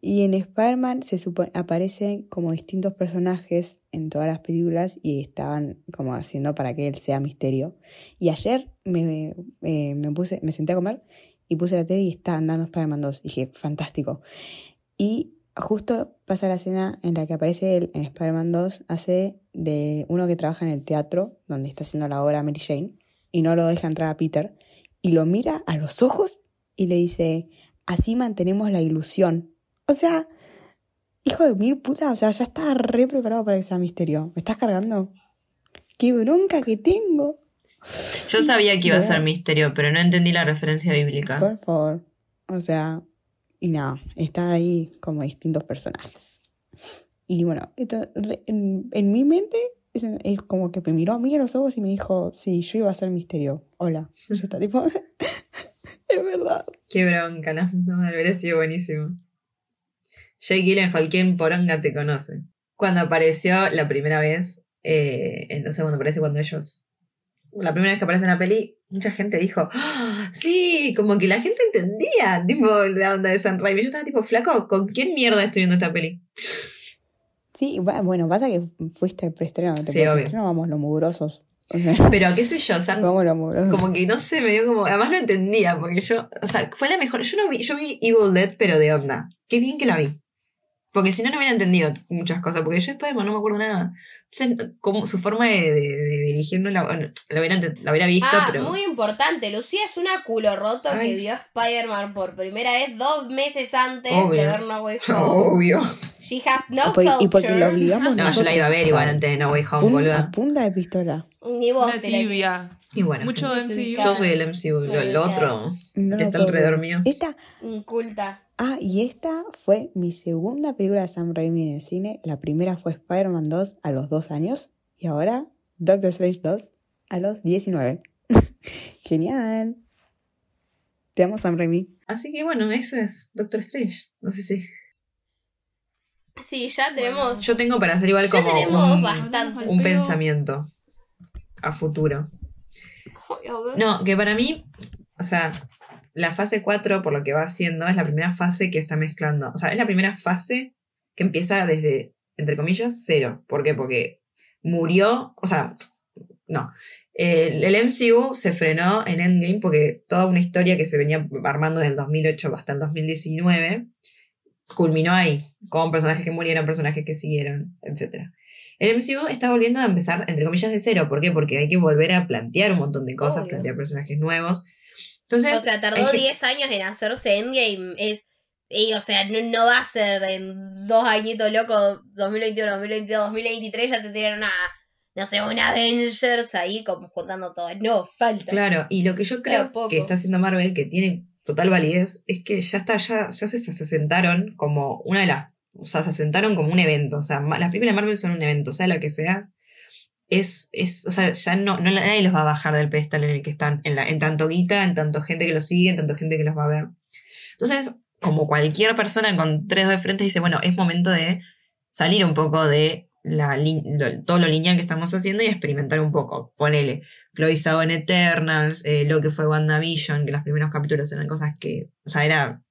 S4: Y en Spider-Man se aparecen como distintos personajes en todas las películas y estaban como haciendo para que él sea misterio. Y ayer me, eh, senté a comer y puse la tele y estaban dando Spider-Man 2. Dije, fantástico. Y justo pasa la escena en la que aparece él en Spider-Man 2, hace de uno que trabaja en el teatro, donde está haciendo la obra Mary Jane, y no lo deja entrar a Peter, y lo mira a los ojos y le dice, así mantenemos la ilusión. O sea, hijo de mil puta, o sea, ya estaba re preparado para que sea misterio. ¿Me estás cargando? ¡Qué bronca que tengo!
S5: Yo sabía que iba a ser misterio, pero no entendí la referencia bíblica.
S4: Por favor. O sea, y nada, está ahí como distintos personajes. Y bueno, esto, en, en mi mente es, como que me miró a mí a los ojos y me dijo, sí, yo iba a ser misterio. Hola. Yo está tipo, es verdad.
S5: Qué bronca, no, no me hubiera sido buenísimo. Jake Gyllenhaal, ¿quién poronga te conoce? Cuando apareció la primera vez, eh, en- no sé, cuando aparece cuando ellos... La primera vez que aparece en la peli, mucha gente dijo, "Ah, sí, como que la gente entendía, tipo, la onda de San Raimi. Yo estaba tipo, flaco, ¿con quién mierda estoy viendo esta peli?
S4: Sí, bueno, pasa que fuiste al preestreno.
S5: Sí,
S4: Sí,
S5: obvio.
S4: preestreno vamos los mugrosos.
S5: Pero qué sé yo, San,
S4: vamos los mugrosos.
S5: como que no sé, me dio como, además no entendía, porque yo, o sea, fue la mejor, yo no vi, yo vi Evil Dead, pero de onda. Qué bien que la vi. Porque si no, no hubiera entendido muchas cosas, porque yo Spider-Man no me acuerdo nada. Entonces, como su forma de, de, de dirigirnos la, la, hubiera, la hubiera visto,
S3: Ah,
S5: pero...
S3: muy importante. Lucía es una culo roto
S5: Ay.
S3: que vio Spider-Man por primera vez dos meses antes
S5: Obvio.
S3: de ver No Way Home.
S5: Obvio.
S3: She has no
S4: Por-
S3: culture.
S4: y porque lo obligamos
S5: No, yo la iba a ver igual antes de No Way Home, boluda.
S4: punta de pistola.
S3: Ni vos
S6: Una tibia.
S5: Y bueno,
S6: Mucho
S3: gente.
S6: MCU.
S5: yo soy el MCU, lo, lo otro
S4: No
S5: está alrededor mío.
S4: Esta,
S3: inculta.
S4: Ah, y esta fue mi segunda película de Sam Raimi en el cine. La primera fue Spider-Man 2 a los 2 años. Y ahora Doctor Strange 2 a los 19. Genial. Te amo, Sam Raimi.
S5: Así que bueno, eso es Doctor Strange. No sé si...
S3: Sí, ya tenemos.
S5: Yo tengo para hacer igual
S3: ya
S5: como
S3: tenemos
S5: un,
S3: bastante.
S5: un
S6: Pero-
S5: pensamiento a futuro. No, que para mí, o sea, la fase 4, por lo que va haciendo, es la primera fase que está mezclando. O sea, es la primera fase que empieza desde, entre comillas, cero. ¿Por qué? Porque murió, o sea, no. El, el MCU se frenó en Endgame porque toda una historia que se venía armando desde el 2008 hasta el 2019 culminó ahí, con personajes que murieron, personajes que siguieron, etc. El MCU está volviendo a empezar, entre comillas, de cero. ¿Por qué? Porque hay que volver a plantear un montón de cosas,
S3: Obvio.
S5: plantear personajes nuevos. Entonces,
S3: o sea, tardó
S5: que-
S3: 10 años en hacerse Endgame. Es, y, o sea, no, no va a ser en dos añitos locos, 2021, 2022, 2023, ya te tiraron a, no sé, un Avengers ahí como juntando todo. No, falta.
S5: Claro, y lo que yo creo que está haciendo Marvel, que tiene total validez, es que ya está, ya, ya se, se asentaron como una de las. O sea, se asentaron como un evento. O sea, las de Marvel son un evento, sea lo que seas. Es, es, o sea, ya no, no nadie los va a bajar del pedestal en el que están, en, en tanto guita, en tanto gente que los sigue, en tanto gente que los va a ver. Entonces, como cualquier persona con tres dedos de frente dice, bueno, es momento de salir un poco de la, lo- todo lo lineal que estamos haciendo y experimentar un poco. Ponele, Chloe Zhao en Eternals, eh, lo que fue WandaVision, que los primeros capítulos eran cosas que, o sea, era,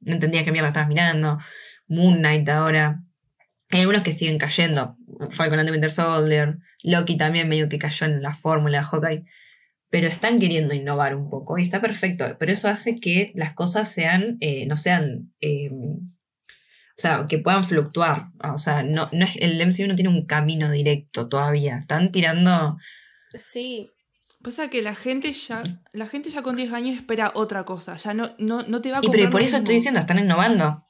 S5: no entendías qué mierda estabas mirando, Moon Knight ahora, hay algunos que siguen cayendo, Falcon and the Winter Soldier, Loki también medio que cayó en la fórmula de Hawkeye, pero están queriendo innovar un poco y está perfecto, pero eso hace que las cosas sean, eh, no sean, eh, o sea, que puedan fluctuar. O sea, no, no es, el MCU no tiene un camino directo todavía. Están tirando.
S3: Sí.
S6: Pasa que la gente ya, la gente ya con 10 años espera otra cosa. Ya no, no, no te va a
S5: Y pero por eso
S6: mismo.
S5: estoy diciendo, están innovando.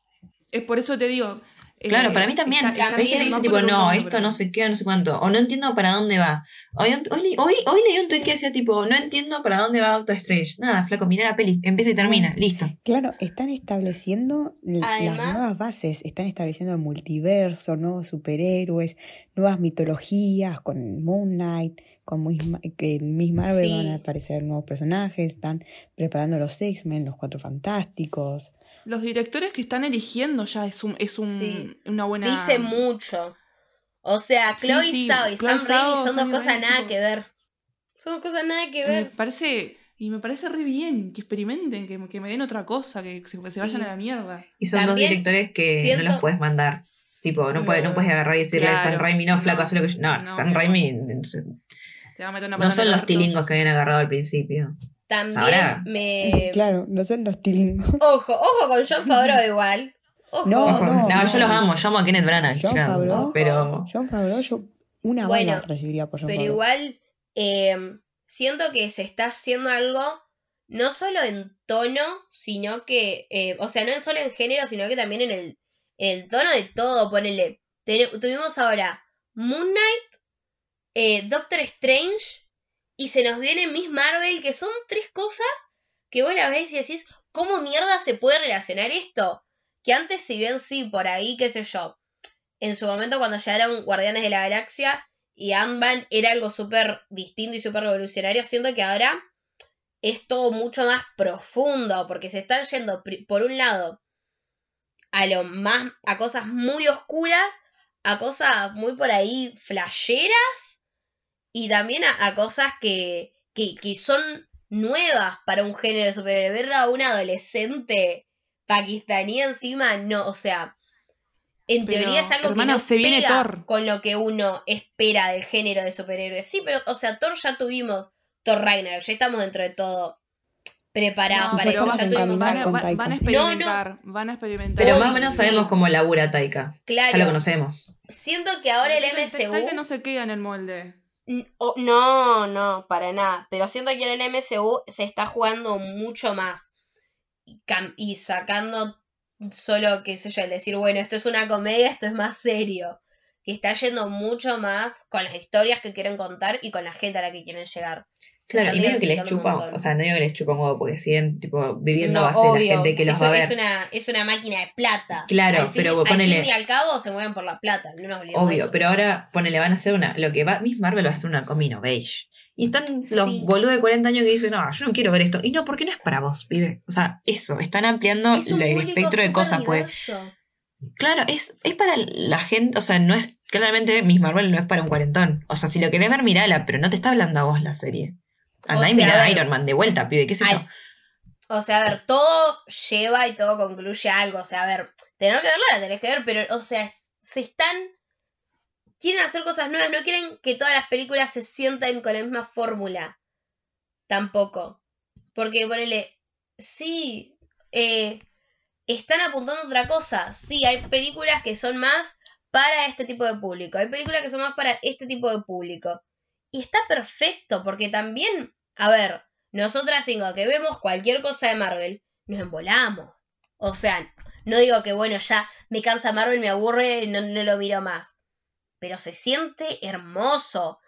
S6: Es por eso te digo.
S5: Claro,
S6: eh,
S5: para mí también.
S6: está- está
S5: que
S6: bien,
S5: dice,
S6: va
S5: tipo, no,
S6: mundo,
S5: esto
S6: pero-
S5: no sé qué, no sé cuánto. O no entiendo para dónde va. Hoy, hoy, le- hoy, hoy leí un tweet que decía, tipo, no entiendo para dónde va Doctor Strange. Nada, flaco, mira la peli. Empieza y termina. Listo.
S4: Claro, están estableciendo las nuevas bases, están estableciendo el multiverso, nuevos superhéroes, nuevas mitologías con Moon Knight, con que en Miss Marvel
S3: Sí.
S4: van a aparecer nuevos personajes, están preparando los X-Men, los Cuatro Fantásticos.
S6: Los directores que están eligiendo ya es, un, es un,
S3: Sí.
S6: una buena.
S3: Dice mucho. O sea,
S6: Sí,
S3: Chloe
S6: sí,
S3: Zhao y
S6: Chloe
S3: Sam Raimi son dos cosas
S6: Raimi,
S3: nada
S6: tipo-
S3: que ver. Son dos cosas nada que
S6: Me
S3: ver.
S6: parece. Y me parece re bien que experimenten, que, que me den otra cosa, que se, que se
S3: Sí.
S6: vayan a la mierda.
S5: Y son dos
S3: También
S5: directores que
S3: siento-
S5: no los puedes mandar. Tipo, no, puedes, no puedes agarrar y decirle a Sam
S6: Claro,
S5: Raimi, no, flaco, haz lo que yo. No,
S6: no,
S5: Sam
S6: no.
S5: Raimi. entonces,
S6: Te va a meter una
S5: no son los tilingos que habían agarrado al principio.
S3: También
S5: Ahora-
S3: me.
S4: Claro, no son los tilingos.
S3: Ojo, ojo con John Favreau igual. Ojo.
S4: No,
S5: Ojo, no,
S4: no,
S5: yo
S4: no.
S5: los amo, yo amo a Kenneth Branagh,
S4: John
S5: chicas,
S4: Favreau.
S5: pero
S4: John Favreau, yo una
S3: Bueno,
S4: bala recibiría por John
S3: Pero
S4: Favreau.
S3: igual eh, siento que se está haciendo algo no solo en tono, sino que, eh, o sea, no solo en género, sino que también en el, en el tono de todo, ponele. Ten- tuvimos ahora Moon Knight, eh, Doctor Strange, y se nos viene Miss Marvel, que son tres cosas que vos la ves y decís, ¿cómo mierda se puede relacionar esto? Que antes, si bien sí, por ahí, qué sé yo, en su momento cuando llegaron Guardianes de la Galaxia y Ant-Man era algo súper distinto y súper revolucionario, siento que ahora es todo mucho más profundo, porque se están yendo, por un lado, a lo más, a cosas muy oscuras, a cosas muy por ahí flasheras, y también a, a cosas que, que, que son nuevas para un género de superhéroe. Ver a un adolescente pakistaní encima, no, o sea, en
S6: Pero,
S3: teoría es algo que no
S6: se viene
S3: pega
S6: Thor.
S3: con lo que uno espera del género de superhéroes. Sí, pero, o sea, Thor ya tuvimos Thor Ragnarok, ya estamos dentro de todo preparados
S6: No,
S3: para eso, ya
S4: a
S3: tuvimos
S6: Van a,
S4: con
S6: va-
S4: Taika.
S6: van a
S3: No, no.
S6: experimentar, van a experimentar.
S5: Pero más o menos sabemos cómo labura Taika.
S3: Claro.
S5: Ya lo conocemos.
S3: Siento que ahora el
S6: Taika-
S3: MCU
S6: Taika no se queda en el molde.
S3: N- o- No, no, para nada. Pero siento que en el MCU se está jugando mucho más. Y, y sacando solo, qué sé yo, el decir, bueno, esto es una comedia, esto es más serio. Que está yendo mucho más con las historias que quieren contar y con la gente a la que quieren llegar.
S5: Claro, y medio que les chupa, o sea, no digo que les chupa un huevo porque siguen tipo viviendo
S3: No,
S5: base de la
S3: obvio.
S5: gente que los
S3: Eso
S5: va a ver.
S3: Es una, es una máquina de plata.
S5: Claro,
S3: Al fin-
S5: pero
S3: al
S5: ponele-
S3: fin y al cabo se mueven por la plata, no nos
S5: Obvio,
S3: eso.
S5: pero ahora ponele, van a hacer una. Lo que va, Miss Marvel va a hacer una comino beige. Y están los
S3: Sí.
S5: boludos de 40 años que dicen, no, yo no quiero ver esto. Y no, porque no es para vos, pibe. O sea, eso, están ampliando
S3: Es
S5: el espectro de cosas, pues. Claro, es, es para la gente, o sea, no es, claramente Miss Marvel no es para un cuarentón. O sea, si lo querés ver, mirala, pero no te está hablando a vos la serie. Andá
S3: O
S5: y
S3: sea,
S5: mirá
S3: a ver.
S5: Iron Man de vuelta, pibe, qué yo.
S3: Ay, O sea, a ver, todo lleva y todo concluye a algo. O sea, a ver, tener que verla la tenés que ver, pero, o sea, se están. Quieren hacer cosas nuevas, no quieren que todas las películas se sientan con la misma fórmula. Tampoco. Porque, ponele, sí, eh, están apuntando a otra cosa. Sí, hay películas que son más para este tipo de público. Hay películas que son más para este tipo de público. Y está perfecto, porque también, a ver, nosotras cinco que vemos cualquier cosa de Marvel, nos embolamos. O sea, no digo que bueno, ya me cansa Marvel, me aburre, no, no lo miro más. Pero se siente hermoso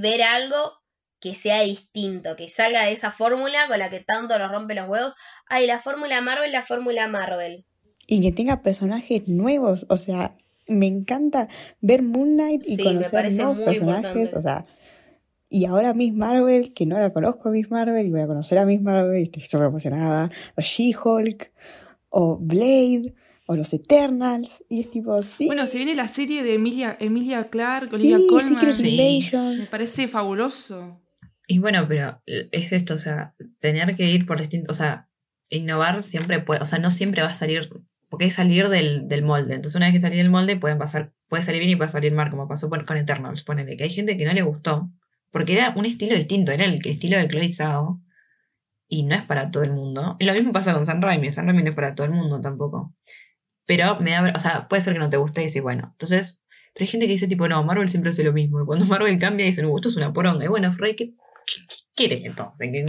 S3: ver algo que sea distinto, que salga de esa fórmula con la que tanto nos rompe los huevos. Ay, la fórmula Marvel, la fórmula Marvel.
S4: Y que tenga personajes nuevos, o sea, me encanta ver Moon Knight y
S3: Sí, me
S4: conocer
S3: parece
S4: nuevos
S3: muy
S4: personajes,
S3: importante.
S4: o sea, y ahora Miss Marvel, que no la conozco a Miss Marvel, y voy a conocer a Miss Marvel, y estoy súper emocionada, o She-Hulk, o Blade, o los Eternals, y es tipo, sí,
S6: Bueno, se viene la serie de Emilia, Emilia Clark,
S4: sí,
S6: Olivia Colman.
S4: Secret
S5: Sí.
S6: Me parece fabuloso.
S5: Y bueno, pero es esto, o sea, tener que ir por distintos, o sea, innovar siempre puede, o sea, no siempre va a salir, porque es salir del, del molde. Entonces, una vez que salís del molde, pueden pasar, puede salir bien y puede salir mal, como pasó con con Eternals. Ponele que hay gente que no le gustó, porque era un estilo distinto, era el estilo de Chloe Zhao, y no es para todo el mundo. Lo mismo pasa con San Raimi, San Raimi no es para todo el mundo tampoco. Pero me da, o sea, puede ser que no te guste y decís, bueno, entonces, pero hay gente que dice tipo, no, Marvel siempre hace lo mismo. Y cuando Marvel cambia dicen, no, esto es una poronga. Y bueno, Frey, ¿qué, qué, qué quiere entonces? ¿Qué-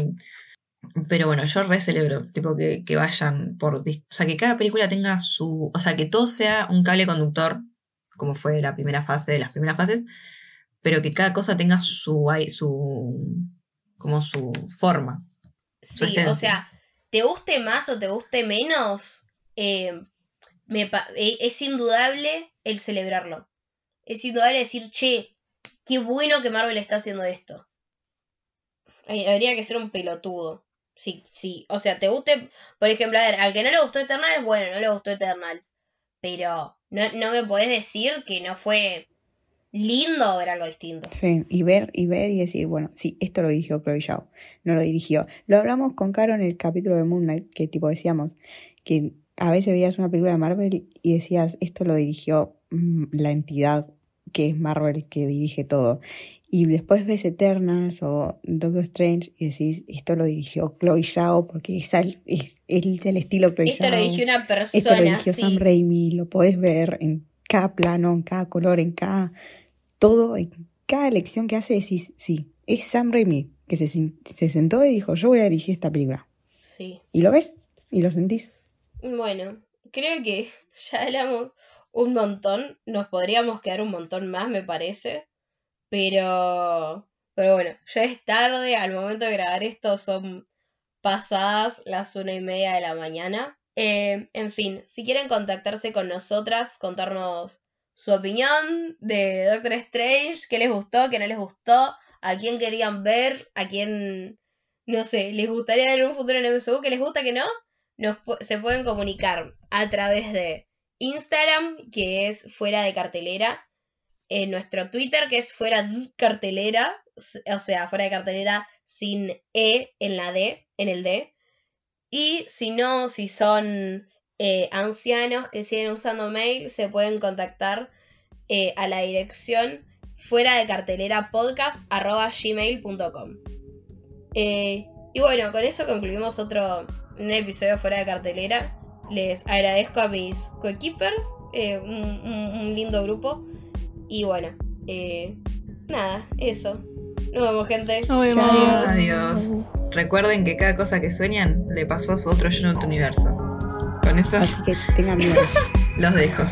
S5: Pero bueno, yo re celebro, tipo, que, que vayan por, o sea, que cada película tenga su, o sea, que todo sea un cable conductor, como fue la primera fase, las primeras fases, pero que cada cosa tenga su, su, como su forma. su
S3: Sí,
S5: esencia.
S3: o sea, te guste más o te guste menos, eh, me eh, es indudable el celebrarlo. Es indudable decir, che, qué bueno que Marvel está haciendo esto. Eh, Habría que ser un pelotudo. Sí, sí. O sea, te guste, por ejemplo, a ver, al que no le gustó Eternals, bueno, no le gustó Eternals. Pero no, no me podés decir que no fue lindo ver algo distinto.
S4: Sí, y ver, y ver y decir, bueno, sí, esto lo dirigió Chloe Zhao, no lo dirigió. Lo hablamos con Caro en el capítulo de Moon Knight, que tipo decíamos que a veces veías una película de Marvel y decías, esto lo dirigió mm, la entidad que es Marvel que dirige todo. Y después ves Eternals o Doctor Strange y decís, esto lo dirigió Chloe Zhao porque es, al- es, es el estilo Chloe
S3: Esto lo
S4: Zhao.
S3: dirigió una
S4: Esto lo
S3: persona,
S4: dirigió
S3: sí.
S4: Sam Raimi, lo podés ver en cada plano, en cada color, en cada todo, en cada elección que hace decís, sí, es Sam Raimi, que se, se sentó y dijo, yo voy a dirigir esta película.
S3: Sí.
S4: Y lo ves y lo sentís.
S3: Bueno, creo que ya hablamos un montón. Nos podríamos quedar un montón más, me parece. Pero. Pero bueno, ya es tarde. Al momento de grabar esto son pasadas las una y media de la mañana. Eh, en fin, si quieren contactarse con nosotras, contarnos su opinión de Doctor Strange, qué les gustó, qué no les gustó, a quién querían ver, a quién, no sé, les gustaría ver un futuro en el MSU, qué les gusta, qué no, se pueden comunicar a través de Instagram, que es fuera de cartelera, en nuestro Twitter, que es fuera de cartelera, o sea, fuera de cartelera sin E en la D, en el D. Y si no, si son eh, ancianos que siguen usando mail, se pueden contactar eh, a la dirección fuera de cartelera podcast arroba gmail.com. Eh, y bueno, con eso concluimos otro un episodio fuera de cartelera. Les agradezco a mis coequippers, eh, un, un- un lindo grupo. Y bueno, eh, nada, eso. Nos vemos, gente.
S6: Nos vemos.
S4: Chao.
S5: Adiós. Recuerden que cada cosa que sueñan le pasó a su otro yo en otro universo. Con eso
S4: Así que tengan miedo.
S5: los dejo.